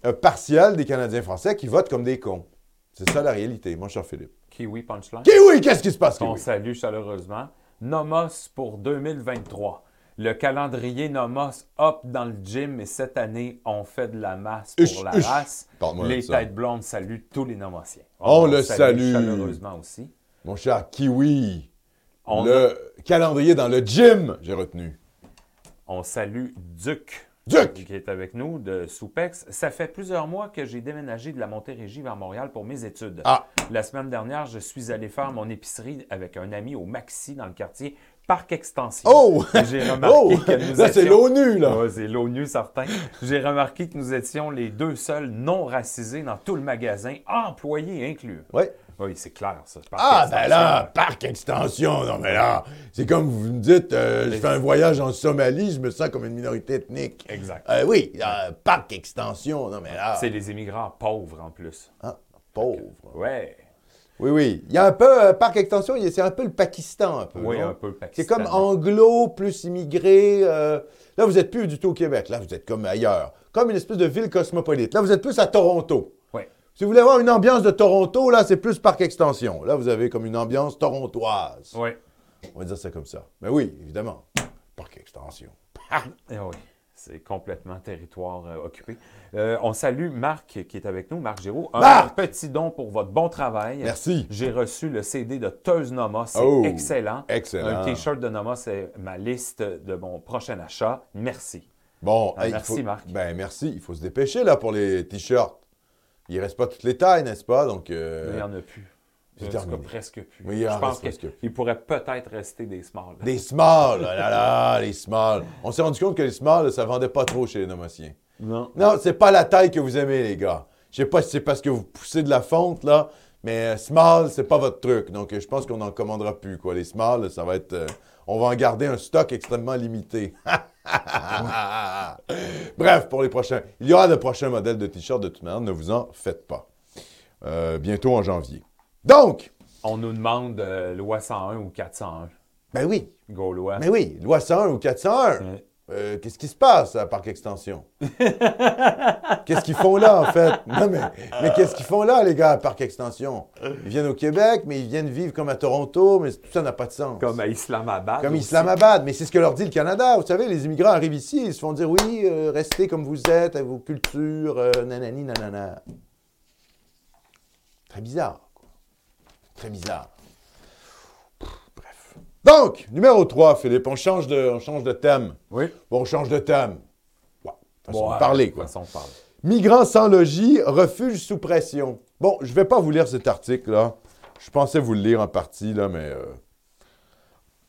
euh, partielle des Canadiens français qui votent comme des cons. C'est ça la réalité, mon cher Philippe. Kiwi Punchline. Kiwi, qu'est-ce qui se passe, Kiwi? On salue chaleureusement. Nomos pour 2023. Le calendrier Nomos hop dans le gym et cette année, on fait de la masse pour la race. Les têtes blondes saluent tous les Nomotiens. On, le salue, chaleureusement aussi. Mon cher Kiwi, le calendrier dans le gym, j'ai retenu. On salue Duc. Duc! Qui est avec nous de Soupex. Ça fait plusieurs mois que j'ai déménagé de la Montérégie vers Montréal pour mes études. Ah. La semaine dernière, je suis allé faire mon épicerie avec un ami au Maxi dans le quartier Parc Extension. Oh! J'ai remarqué oh! que nous étions... c'est l'ONU, là! c'est l'ONU, certain. J'ai remarqué que nous étions les deux seuls non racisés dans tout le magasin, employés inclus. Oui. Oui, c'est clair, ça. ah, ben là, parc extension. Non, mais là, c'est comme vous me dites, euh, je fais un voyage en Somalie, je me sens comme une minorité ethnique. Exact. Euh, oui, parc extension. Non, mais là. C'est les immigrants pauvres en plus. Ah, pauvres. Ouais. Oui, oui. Il y a un peu, euh, parc extension, c'est un peu le Pakistan, un peu. Oui, un peu le Pakistan. C'est comme anglo plus immigré. là, vous n'êtes plus du tout au Québec. Là, vous êtes comme ailleurs. Comme une espèce de ville cosmopolite. Là, vous êtes plus à Toronto. Si vous voulez avoir une ambiance de Toronto, là, c'est plus parc extension. Là, vous avez comme une ambiance torontoise. Oui. On va dire ça comme ça. Mais oui, évidemment. Parc extension. Eh oui. C'est complètement territoire euh, occupé. Euh, on salue Marc qui est avec nous, Marc Giraud. Un petit don pour votre bon travail. Merci. J'ai reçu le CD de Teuse Nomos. C'est oh, excellent. Excellent. Un T-shirt de Nomos, c'est ma liste de mon prochain achat. Merci. Bon, euh, merci Marc. Ben merci. Il faut se dépêcher là pour les T-shirts. Il ne reste pas toutes les tailles, n'est-ce pas? Donc, euh, il n'y en a plus. C'est presque plus. Oui, il Je pense qu'il pourrait peut-être rester des smalls. Des smalls! là, là, là, les smalls. On s'est rendu compte que les smalls, ça ne vendait pas trop chez les nomotiens. Non. Non, c'est pas la taille que vous aimez, les gars. Je sais pas si c'est parce que vous poussez de la fonte, là, mais euh, small, c'est pas votre truc. Donc, euh, je pense qu'on n'en commandera plus, quoi. Les smalls, ça va être... on va en garder un stock extrêmement limité. Bref, pour les prochains. Il y aura de prochains modèles de t-shirts de toute manière, ne vous en faites pas. Euh, bientôt en janvier. Donc. On nous demande euh, loi 101 ou 401. Ben oui. Gaulois. Ben oui, loi 101 ou 401. Euh, qu'est-ce qui se passe à Parc Extension? qu'est-ce qu'ils font là, en fait? Non, mais, mais qu'est-ce qu'ils font là, les gars, à Parc Extension? Ils viennent au Québec, mais ils viennent vivre comme à Toronto, mais tout ça n'a pas de sens. Comme à Islamabad. Comme Islamabad, mais c'est ce que leur dit le Canada. Vous savez, les immigrants arrivent ici, ils se font dire oui, euh, restez comme vous êtes, avec vos cultures, euh, nanani, nanana. Très bizarre, quoi. Très bizarre. Donc, numéro 3, Philippe, on change de, on change de thème. Oui. Bon, on change de thème. Bon, façon de parler, quoi. Façon de parler. Migrants sans logis, refuge sous pression. Bon, je ne vais pas vous lire cet article-là. Je pensais vous le lire en partie, là, mais... Euh,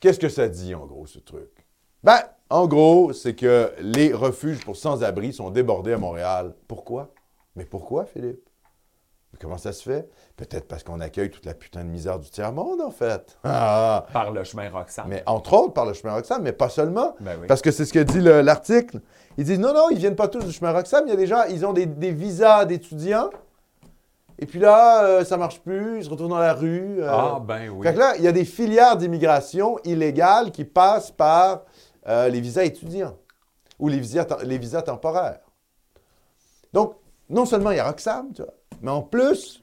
qu'est-ce que ça dit, en gros, ce truc? Ben, en gros, c'est que les refuges pour sans-abri sont débordés à Montréal. Pourquoi? Mais pourquoi, Philippe? Comment ça se fait? Peut-être parce qu'on accueille toute la putain de misère du tiers-monde, en fait. Ah! Par le chemin Roxham. Mais entre autres, par le chemin Roxham, mais pas seulement. Ben parce que c'est ce que dit l'article. Ils disent non, non, ils viennent pas tous du chemin Roxham. Il y a des gens, ils ont des, visas d'étudiants. Et puis là, euh, ça marche plus, ils se retrouvent dans la rue. Euh. Ah, ben oui. Fait là, il y a des filières d'immigration illégales qui passent par euh, les visas étudiants ou les visas, les visas temporaires. Donc, non seulement il y a Roxham, tu vois, mais en plus,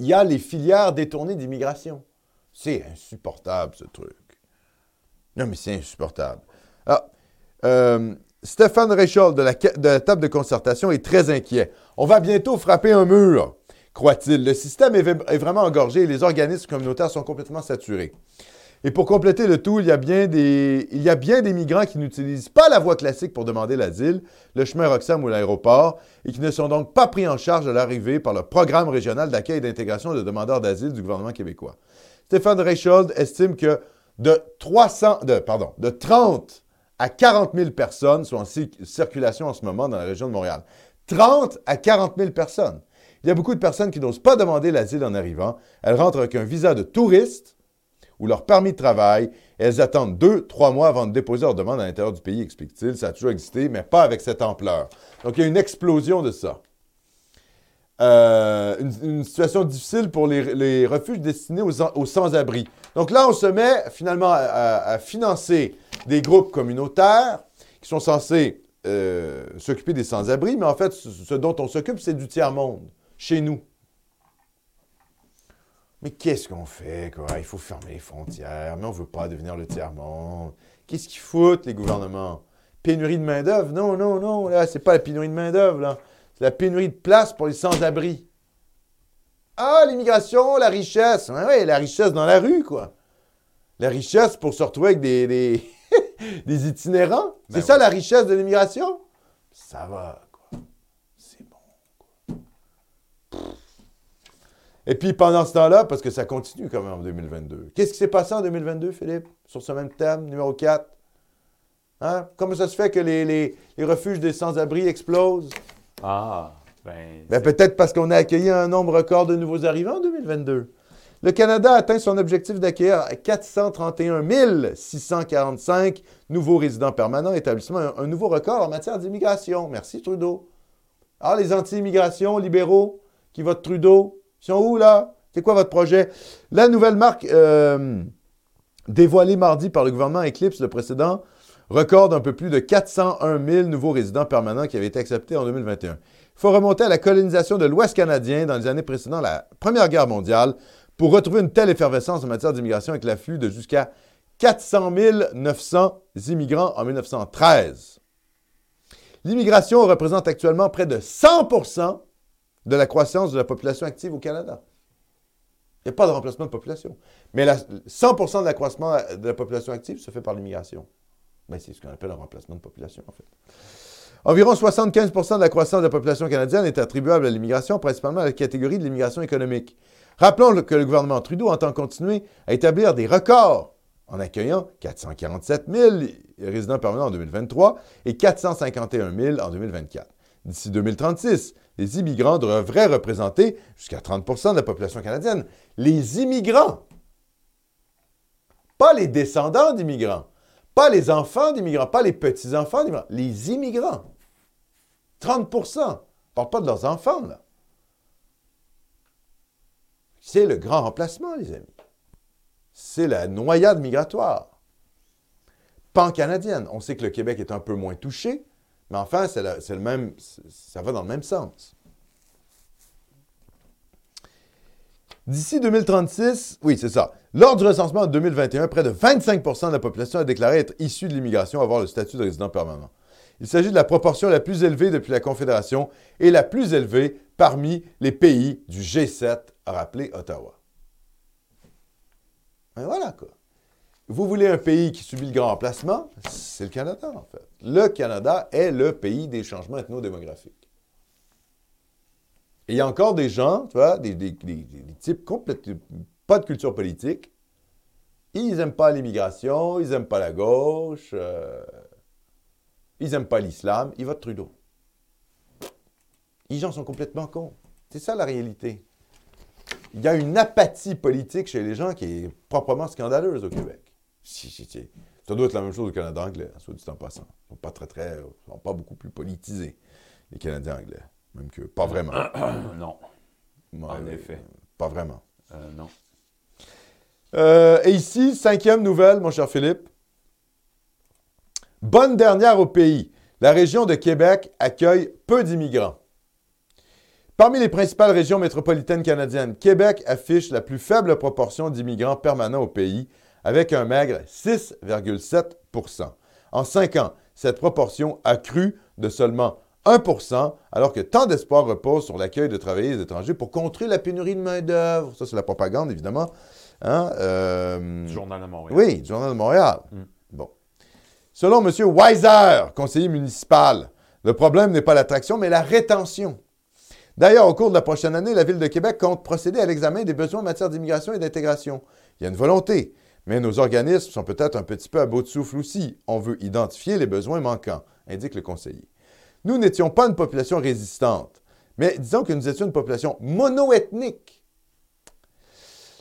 il y a les filières détournées d'immigration. C'est insupportable, ce truc. Non, mais c'est insupportable. Ah, euh, Stéphane Réchol de la, de la table de concertation est très inquiet. On va bientôt frapper un mur, croit-il. Le système est, vraiment engorgé et les organismes communautaires sont complètement saturés. Et pour compléter le tout, il y a bien des, migrants qui n'utilisent pas la voie classique pour demander l'asile, le chemin Roxham ou l'aéroport, et qui ne sont donc pas pris en charge à l'arrivée par le programme régional d'accueil et d'intégration de demandeurs d'asile du gouvernement québécois. Stéphane Reichold estime que de 300, de, de 30 à 40 000 personnes sont en circulation en ce moment dans la région de Montréal. 30 à 40 000 personnes. Il y a beaucoup de personnes qui n'osent pas demander l'asile en arrivant. Elles rentrent avec un visa de touriste ou leur permis de travail elles attendent deux, trois mois avant de déposer leur demande à l'intérieur du pays, explique-t-il. Ça a toujours existé, mais pas avec cette ampleur. Donc, il y a une explosion de ça. Euh, une, situation difficile pour les, refuges destinés aux, sans-abri. Donc là, on se met finalement à, financer des groupes communautaires qui sont censés euh, s'occuper des sans-abri, mais en fait, ce, dont on s'occupe, c'est du tiers-monde, chez nous. Mais qu'est-ce qu'on fait, quoi? Il faut fermer les frontières, mais on ne veut pas devenir le tiers-monde. Qu'est-ce qu'ils foutent, les gouvernements? Pénurie de main-d'œuvre? Non, non, non, là, c'est pas la pénurie de main-d'œuvre, là la pénurie de place pour les sans-abri. Ah, l'immigration, la richesse. Oui, la richesse dans la rue, quoi. La richesse pour se retrouver avec des, des, itinérants. Ben c'est ça la richesse de l'immigration? Ça va, quoi. C'est bon, quoi. Et puis pendant ce temps-là, parce que ça continue quand même en 2022, qu'est-ce qui s'est passé en 2022, Philippe, sur ce même thème, numéro 4? Hein? Comment ça se fait que les, les refuges des sans-abri explosent? Ah, ben. ben peut-être parce qu'on a accueilli un nombre record de nouveaux arrivants en 2022. Le Canada a atteint son objectif d'accueillir 431 645 nouveaux résidents permanents, établissement un, nouveau record en matière d'immigration. Merci Trudeau. Ah, les anti-immigration libéraux qui votent Trudeau, ils sont où là? C'est quoi votre projet? La nouvelle marque euh, dévoilée mardi par le gouvernement Eclipse, le précédent, record un peu plus de 401 000 nouveaux résidents permanents qui avaient été acceptés en 2021. Il faut remonter à la colonisation de l'Ouest canadien dans les années précédant la Première Guerre mondiale pour retrouver une telle effervescence en matière d'immigration avec l'afflux de jusqu'à 400 900 immigrants en 1913. L'immigration représente actuellement près de 100 de la croissance de la population active au Canada. Il n'y a pas de remplacement de population. Mais 100% de l'accroissement de la population active se fait par l'immigration. Ben, c'est ce qu'on appelle un remplacement de population, en fait. Environ 75% de la croissance de la population canadienne est attribuable à l'immigration, principalement à la catégorie de l'immigration économique. Rappelons que le gouvernement Trudeau entend continuer à établir des records en accueillant 447 000 résidents permanents en 2023 et 451 000 en 2024. D'ici 2036, les immigrants devraient représenter jusqu'à 30% de la population canadienne. Les immigrants, pas les descendants d'immigrants. Pas les enfants d'immigrants, pas les petits-enfants d'immigrants, les immigrants. 30% On parle pas de leurs enfants, là. C'est le grand remplacement, les amis. C'est la noyade migratoire. Pan-canadienne. On sait que le Québec est un peu moins touché, mais enfin, c'est le même, ça va dans le même sens. D'ici 2036, oui, c'est ça. Lors du recensement en 2021, près de 25% de la population a déclaré être issue de l'immigration, avoir le statut de résident permanent. Il s'agit de la proportion la plus élevée depuis la Confédération et la plus élevée parmi les pays du G7, a rappelé Ottawa. Ben voilà quoi. Vous voulez un pays qui subit le grand remplacement? C'est le Canada, en fait. Le Canada est le pays des changements ethnodémographiques. Et il y a encore des gens, tu vois, des, types complètement pas de culture politique. Ils n'aiment pas l'immigration, ils n'aiment pas la gauche, euh, ils n'aiment pas l'islam, ils votent Trudeau. Les gens sont complètement cons. C'est ça la réalité. Il y a une apathie politique chez les gens qui est proprement scandaleuse au Québec. Ça doit être la même chose au Canada anglais, soit dit en passant. Ils sont pas très, très, sont pas beaucoup plus politisés, les Canadiens anglais. Même que, pas vraiment. non. en effet. Pas vraiment. Euh, non. Euh, et ici, cinquième nouvelle, mon cher Philippe. Bonne dernière au pays. La région de Québec accueille peu d'immigrants. Parmi les principales régions métropolitaines canadiennes, Québec affiche la plus faible proportion d'immigrants permanents au pays, avec un maigre 6,7% En cinq ans, cette proportion a cru de seulement 1% alors que tant d'espoir repose sur l'accueil de travailleurs étrangers pour contrer la pénurie de main-d'œuvre. Ça, c'est la propagande, évidemment. Hein? Euh, du Journal de Montréal. Oui, du Journal de Montréal. Mm. Bon. Selon M. Weiser, conseiller municipal, le problème n'est pas l'attraction, mais la rétention. D'ailleurs, au cours de la prochaine année, la Ville de Québec compte procéder à l'examen des besoins en matière d'immigration et d'intégration. Il y a une volonté, mais nos organismes sont peut-être un petit peu à bout de souffle aussi. On veut identifier les besoins manquants, indique le conseiller. Nous n'étions pas une population résistante, mais disons que nous étions une population monoethnique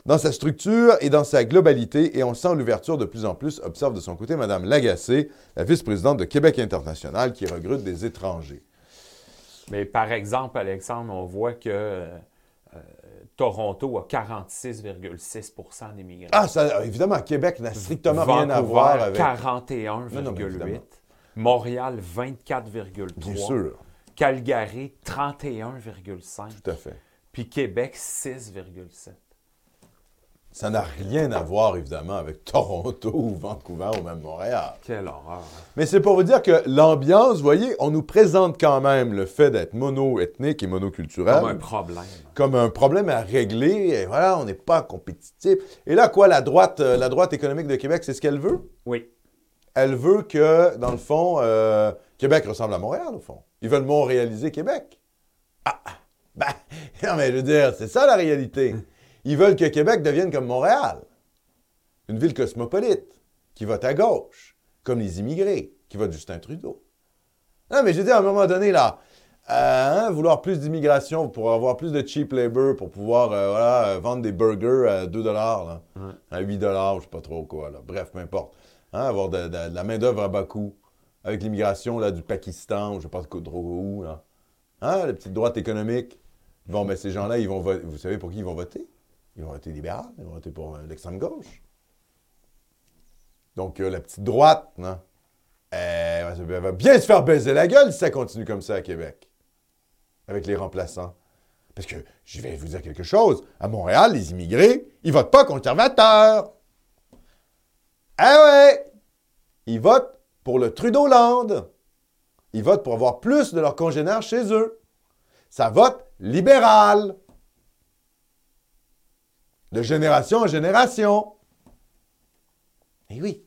dans sa structure et dans sa globalité, et on sent l'ouverture de plus en plus, observe de son côté Mme Lagacé, la vice-présidente de Québec International, qui recrute des étrangers. Mais par exemple, Alexandre, on voit que euh, Toronto a 46,6% d'immigrants. Ah, ça, évidemment, Québec n'a strictement rien à voir avec. 41,8. Montréal, 24,3. Bien sûr. Calgary, 31,5. Tout à fait. Puis Québec, 6,7. Ça n'a rien à voir, évidemment, avec Toronto ou Vancouver ou même Montréal. Quelle horreur. Mais c'est pour vous dire que l'ambiance, vous voyez, on nous présente quand même le fait d'être mono-ethnique et monoculturel. Comme un problème. Comme un problème à régler. Et voilà, on n'est pas compétitif. Et là, quoi, la droite, euh, la droite économique de Québec, c'est ce qu'elle veut? Oui. Elle veut que, dans le fond, euh, Québec ressemble à Montréal, au fond. Ils veulent montréaliser Québec. Ah! Ben, non, mais je veux dire, c'est ça la réalité. Ils veulent que Québec devienne comme Montréal, une ville cosmopolite, qui vote à gauche, comme les immigrés, qui votent Justin Trudeau. Non, mais je veux dire, à un moment donné, là, euh, hein, vouloir plus d'immigration pour avoir plus de cheap labor, pour pouvoir euh, voilà, vendre des burgers à 2 là, à 8 je je sais pas trop quoi. Là. Bref, peu importe. Hein, avoir de, la main-d'œuvre à bas coût, avec l'immigration là, du Pakistan, je ne sais pas trop où. Là. Hein, la petite droite économique. Bon, mais ces gens-là, ils vont Vous savez pour qui ils vont voter? Ils vont voter libéral, ils vont voter pour euh, l'extrême gauche. Donc, euh, la petite droite, non? Elle, va bien se faire baiser la gueule si ça continue comme ça à Québec. Avec les remplaçants. Parce que, je vais vous dire quelque chose, à Montréal, les immigrés, ils votent pas conservateurs. Ah ouais! Ils votent pour le Trudeau-Land. Ils votent pour avoir plus de leurs congénères chez eux. Ça vote libéral de génération en génération. Eh oui.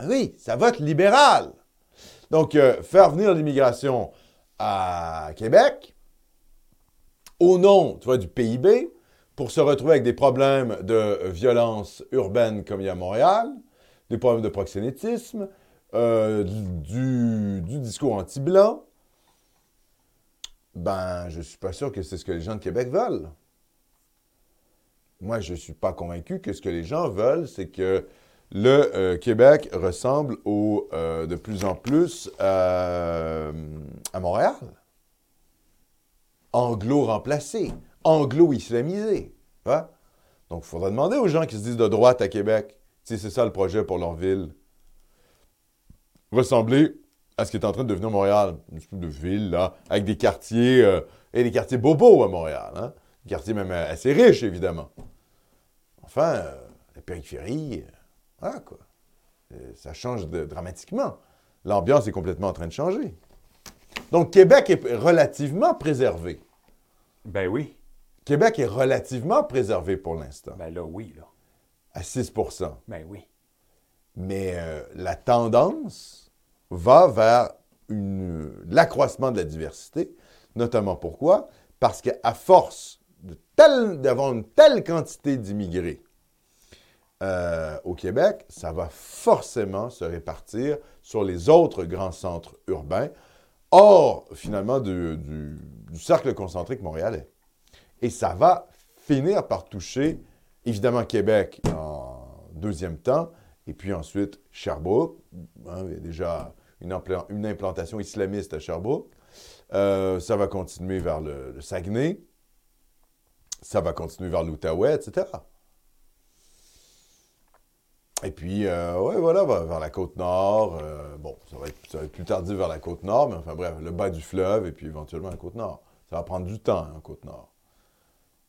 Eh oui, ça vote libéral. Donc, euh, faire venir l'immigration à Québec au nom, tu du PIB, pour se retrouver avec des problèmes de violence urbaine comme il y a à Montréal, des problèmes de proxénétisme, euh, du, discours anti-blanc, ben, je ne suis pas sûr que c'est ce que les gens de Québec veulent. Moi, je ne suis pas convaincu que ce que les gens veulent, c'est que le euh, Québec ressemble au, euh, de plus en plus à Montréal. Anglo-remplacé, anglo-islamisé. Hein? Donc, il faudra demander aux gens qui se disent de droite à Québec si c'est ça le projet pour leur ville. Ressembler à ce qui est en train de devenir Montréal, une espèce de ville, là, avec des quartiers, euh, et des quartiers bobos à Montréal, hein? Des quartiers même assez riches, évidemment. Enfin, euh, la périphérie, euh, voilà, quoi. ça change dramatiquement. L'ambiance est complètement en train de changer. Donc, Québec est relativement préservé. Ben oui. Québec est relativement préservé pour l'instant. Ben là, oui, là. À 6% Ben oui. Mais la tendance, va vers l'accroissement de la diversité, notamment pourquoi? Parce qu'à force d'avoir une telle quantité d'immigrés euh, au Québec, ça va forcément se répartir sur les autres grands centres urbains, hors finalement du, du cercle concentrique montréalais. Et ça va finir par toucher, évidemment, Québec en deuxième temps, et puis ensuite, Sherbrooke, hein, il y a déjà une, implantation islamiste à Sherbrooke. Euh, ça va continuer vers le, Saguenay. Ça va continuer vers l'Outaouais, etc. Et puis, euh, ouais, voilà, vers la côte nord. Euh, bon, ça va, être, plus tardif vers la côte nord, mais enfin bref, le bas du fleuve et puis éventuellement la côte nord. Ça va prendre du temps, en hein, côte nord.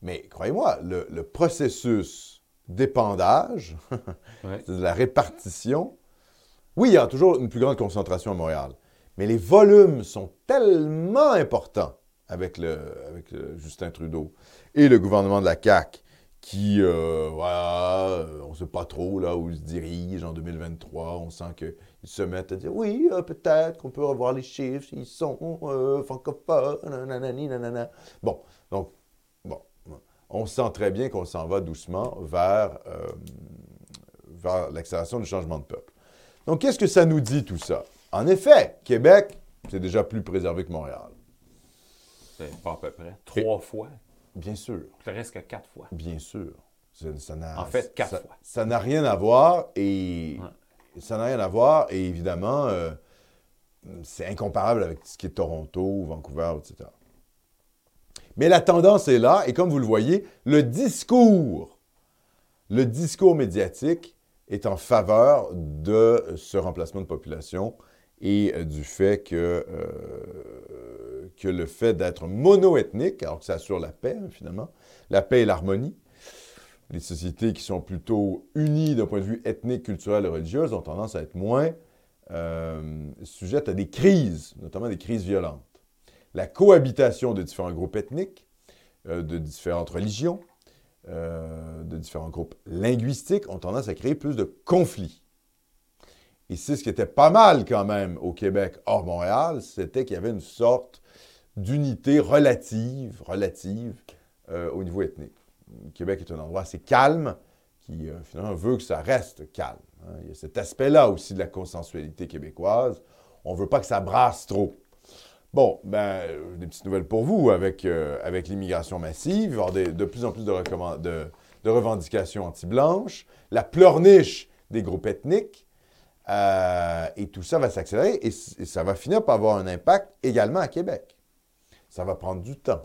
Mais croyez-moi, le processus d'épandage, de la répartition. Oui, il y a toujours une plus grande concentration à Montréal, mais les volumes sont tellement importants avec, le, avec Justin Trudeau et le gouvernement de la CAQ qui, euh, voilà, euh, on ne sait pas trop là où ils se dirigent en 2023. On sent qu'ils se mettent à dire oui, euh, peut-être qu'on peut revoir les chiffres, ils sont francophones, nanani, nanana. Bon, donc, on sent très bien qu'on s'en va doucement vers, vers l'accélération du changement de peuple. Donc, qu'est-ce que ça nous dit tout ça? En effet, Québec, c'est déjà plus préservé que Montréal. Pas à peu près. Trois fois. Bien sûr. Presque quatre fois. Bien sûr. en fait, quatre fois. Ça n'a rien à voir et ça n'a rien à voir et évidemment, euh, c'est incomparable avec ce qui est Toronto, Vancouver, etc. Mais la tendance est là et comme vous le voyez, le discours, le discours médiatique est en faveur de ce remplacement de population et euh, du fait que euh, que le fait d'être monoethnique, alors que ça assure la paix, hein, finalement, la paix et l'harmonie. Les sociétés qui sont plutôt unies d'un point de vue ethnique, culturel et religieux ont tendance à être moins euh, sujettes à des crises, notamment des crises violentes. La cohabitation de différents groupes ethniques, euh, de différentes religions, euh, de différents groupes linguistiques ont tendance à créer plus de conflits. Et c'est ce qui était pas mal quand même au Québec hors Montréal, c'était qu'il y avait une sorte d'unité relative, euh, au niveau ethnique. Québec est un endroit assez calme qui, finalement, veut que ça reste calme. Hein. Il y a cet aspect-là aussi de la consensualité québécoise. On ne veut pas que ça brasse trop. Bon, ben, des petites nouvelles pour vous. Avec, euh, avec l'immigration massive, de plus en plus de, revendications anti-blanches, la pleurniche des groupes ethniques, et tout ça va s'accélérer et, ça va finir par avoir un impact également à Québec. Ça va prendre du temps.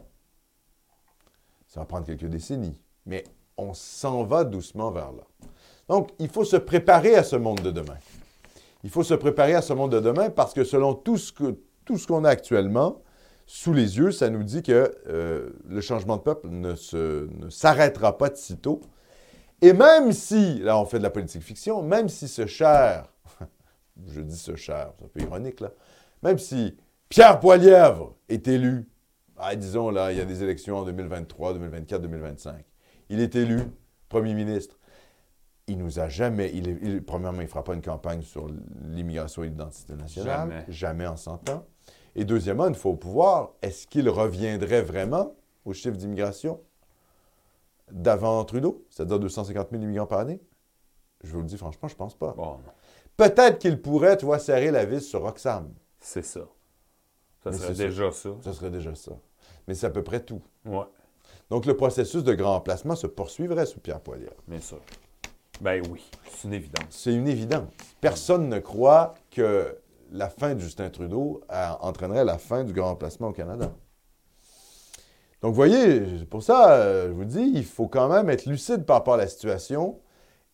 Ça va prendre quelques décennies. Mais on s'en va doucement vers là. Donc, il faut se préparer à ce monde de demain. Il faut se préparer à ce monde de demain parce que selon tout ce tout ce qu'on a actuellement sous les yeux, ça nous dit que euh, le changement de peuple ne, s'arrêtera pas de sitôt. Et même si, là on fait de la politique fiction, même si ce cher, je dis ce cher, c'est un peu ironique là, même si Pierre Poilièvre est élu ah, disons, là, il y a des élections en 2023, 2024, 2025. Il est élu premier ministre. Il nous a jamais. Il, premièrement, il ne fera pas une campagne sur l'immigration et l'identité nationale. Jamais. Jamais en 100 ans. Et deuxièmement, une fois au pouvoir, est-ce qu'il reviendrait vraiment au chiffre d'immigration d'avant Trudeau, c'est-à-dire 250 000 immigrants par année? Je vous le dis franchement, je ne pense pas. Peut-être qu'il pourrait, tu vois, serrer la vis sur Roxham. C'est ça. Ça serait déjà ça. Ça serait déjà ça mais c'est à peu près tout. Donc, le processus de grand emplacement se poursuivrait sous Pierre Poilievre. Bien sûr. Ben oui, c'est une évidence. C'est une évidence. Personne ne croit que la fin de Justin Trudeau euh, entraînerait la fin du grand emplacement au Canada. Donc, vous voyez, pour ça, euh, je vous dis, il faut quand même être lucide par rapport à la situation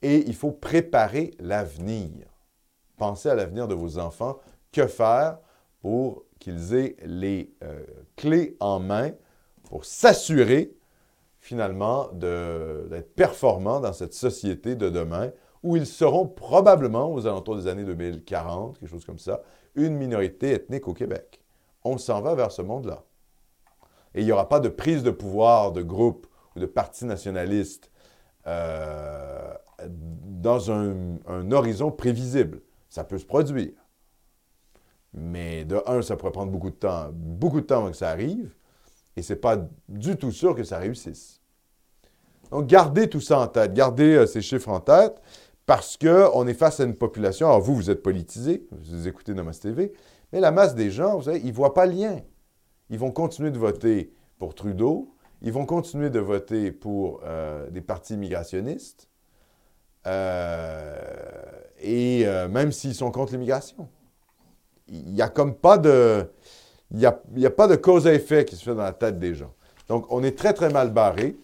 et il faut préparer l'avenir. Pensez à l'avenir de vos enfants. Que faire pour qu'ils aient les euh, clés en main pour s'assurer finalement d'être performants dans cette société de demain où ils seront probablement, aux alentours des années 2040, quelque chose comme ça, une minorité ethnique au Québec. On s'en va vers ce monde-là. Et il n'y aura pas de prise de pouvoir de groupe ou de partis nationalistes euh, dans un horizon prévisible. Ça peut se produire. Mais de un, ça pourrait prendre beaucoup de temps, beaucoup de temps avant que ça arrive, et c'est pas du tout sûr que ça réussisse. Donc, gardez tout ça en tête, gardez euh, ces chiffres en tête, parce qu'on est face à une population, alors vous, vous êtes politisé, vous écoutez Namaste TV, mais la masse des gens, vous savez, ils ne voient pas le lien. Ils vont continuer de voter pour Trudeau, ils vont continuer de voter pour euh, des partis immigrationnistes, euh, et même s'ils sont contre l'immigration il n'y a comme pas de. Il n'y a, a, pas de cause à effet qui se fait dans la tête des gens. Donc, on est très, très mal barré.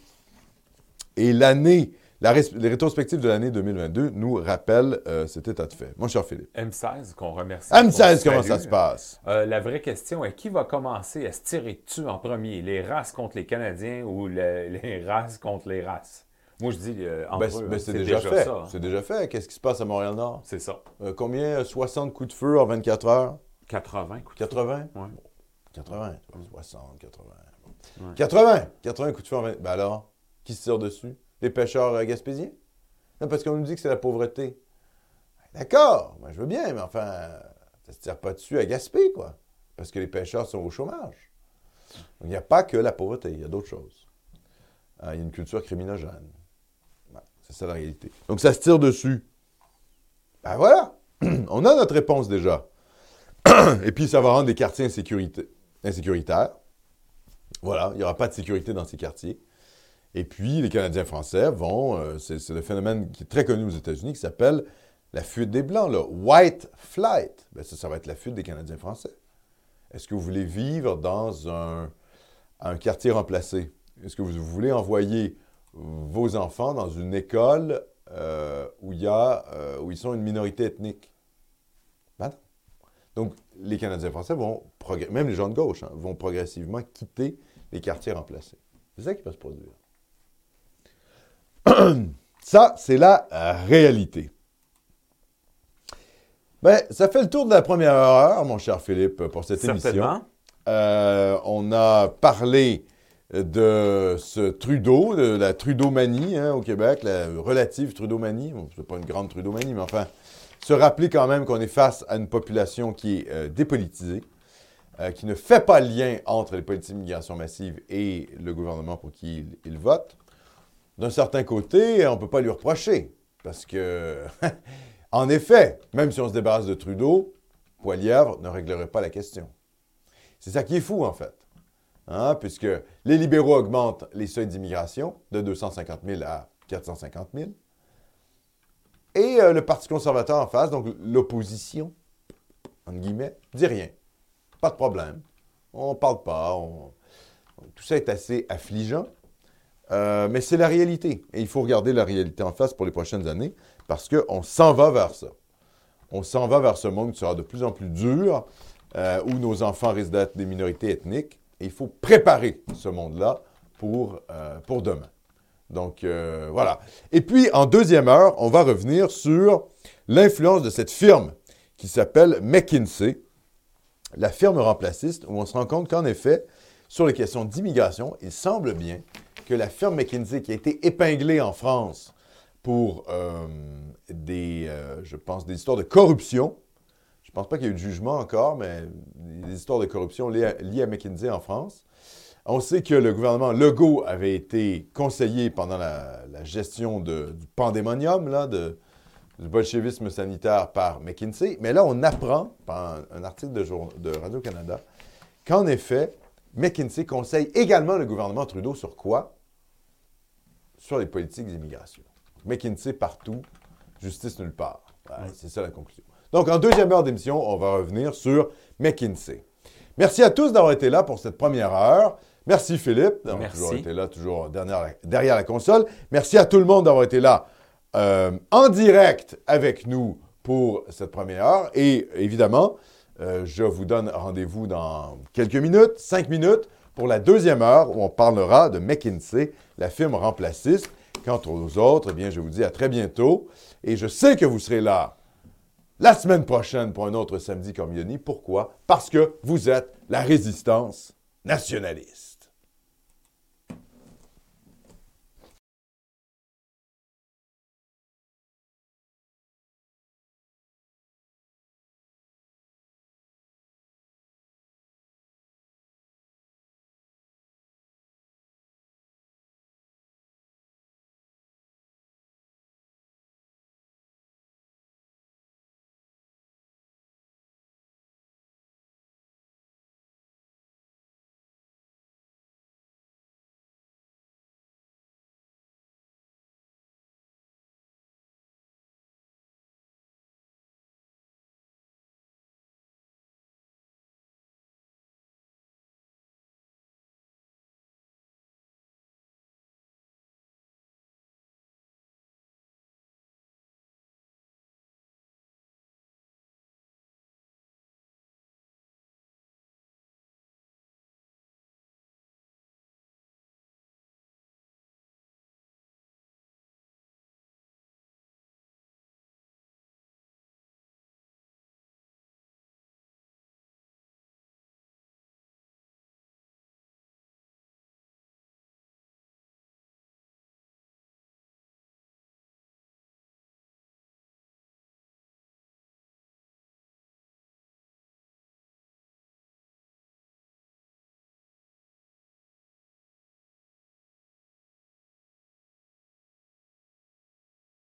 Et l'année, la, les rétrospectives de l'année 2022 nous rappellent euh, cet état de fait. Mon cher Philippe. M16, qu'on remercie. M16, comment ça se passe? Euh, la vraie question est qui va commencer à se tirer dessus en premier? Les races contre les Canadiens ou les races contre les races? Moi, je dis, euh, ben, ben, c'est déjà, fait. Hein. C'est déjà fait. Qu'est-ce qui se passe à Montréal-Nord? C'est ça. Euh, combien? 60 coups de feu en 24 heures? 80 coups de 80? Oui. 80, 60, 80. 80! 80 coups de feu en 24 Ben alors, qui se tire dessus? Les pêcheurs euh, gaspésiens? Non, parce qu'on nous dit que c'est la pauvreté. D'accord, moi je veux bien, mais enfin, ça se tire pas dessus à Gaspé, quoi. Parce que les pêcheurs sont au chômage. il n'y a pas que la pauvreté, il y a d'autres choses. Ah, il y a une culture criminogène. C'est ça la réalité. Donc ça se tire dessus. Ben voilà, on a notre réponse déjà. Et puis ça va rendre des quartiers insécuritaires. Voilà, il n'y aura pas de sécurité dans ces quartiers. Et puis les Canadiens français vont, euh, c'est le phénomène qui est très connu aux États-Unis qui s'appelle la fuite des Blancs, là. White flight. Ben ça, ça va être la fuite des Canadiens français. Est-ce que vous voulez vivre dans un, quartier remplacé? Est-ce que vous voulez envoyer vos enfants dans une école euh, euh, où ils sont une minorité ethnique? Donc, les Canadiens français vont, même les gens de gauche, hein, vont progressivement quitter les quartiers remplacés. C'est ça qui va se produire. Ça, c'est la réalité. Ben, ça fait le tour de la première heure, mon cher Philippe, pour cette émission. Euh, on a parlé de ce Trudeau, de la Trudeau-manie hein, au Québec, la relative Trudeau-manie. Bon, c'est pas une grande Trudeau-manie, mais enfin, se rappeler quand même qu'on est face à une population qui est euh, dépolitisée, euh, qui ne fait pas lien entre les politiques d'immigration massive et le gouvernement pour qui il, vote. D'un certain côté, on ne peut pas lui reprocher, parce que, en effet, même si on se débarrasse de Trudeau, Poilièvre ne réglerait pas la question. C'est ça qui est fou, en fait. Hein, puisque les libéraux augmentent les seuils d'immigration de 250 000 à 450 000. Et euh, le Parti conservateur en face, donc l'opposition, entre guillemets, dit rien. Pas de problème. On ne parle pas. Tout ça est assez affligeant. Euh, mais c'est la réalité. Et il faut regarder la réalité en face pour les prochaines années parce qu'on s'en va vers ça. On s'en va vers ce monde qui sera de plus en plus dur, euh, où nos enfants risquent d'être des minorités ethniques il faut préparer ce monde-là pour, pour demain. Donc, euh, voilà. Et puis, en deuxième heure, on va revenir sur l'influence de cette firme qui s'appelle McKinsey, la firme remplaciste, où on se rend compte qu'en effet, sur les questions d'immigration, il semble bien que la firme McKinsey, qui a été épinglée en France pour euh, des, je pense, des histoires de corruption, je ne pense pas qu'il y ait eu de jugement encore, mais des histoires de corruption liées à, McKinsey en France. On sait que le gouvernement Legault avait été conseillé pendant la, gestion du pandémonium, là, de, du bolchevisme sanitaire par McKinsey. Mais là, on apprend, par un, article de, de Radio-Canada, qu'en effet, McKinsey conseille également le gouvernement Trudeau sur quoi? Sur les politiques d'immigration. McKinsey partout, justice nulle part. C'est ça la conclusion. Donc, en deuxième heure d'émission, on va revenir sur McKinsey. Merci à tous d'avoir été là pour cette première heure. Merci Philippe d'avoir toujours été là, toujours derrière la, console. Merci à tout le monde d'avoir été là euh, en direct avec nous pour cette première heure. Et évidemment, euh, je vous donne rendez-vous dans quelques minutes, cinq minutes, pour la deuxième heure où on parlera de McKinsey, la firme remplaciste. Quant aux autres, eh bien, je vous dis à très bientôt. Et je sais que vous serez là la semaine prochaine pour un autre samedi comme Yoni. Pourquoi? Parce que vous êtes la résistance nationaliste.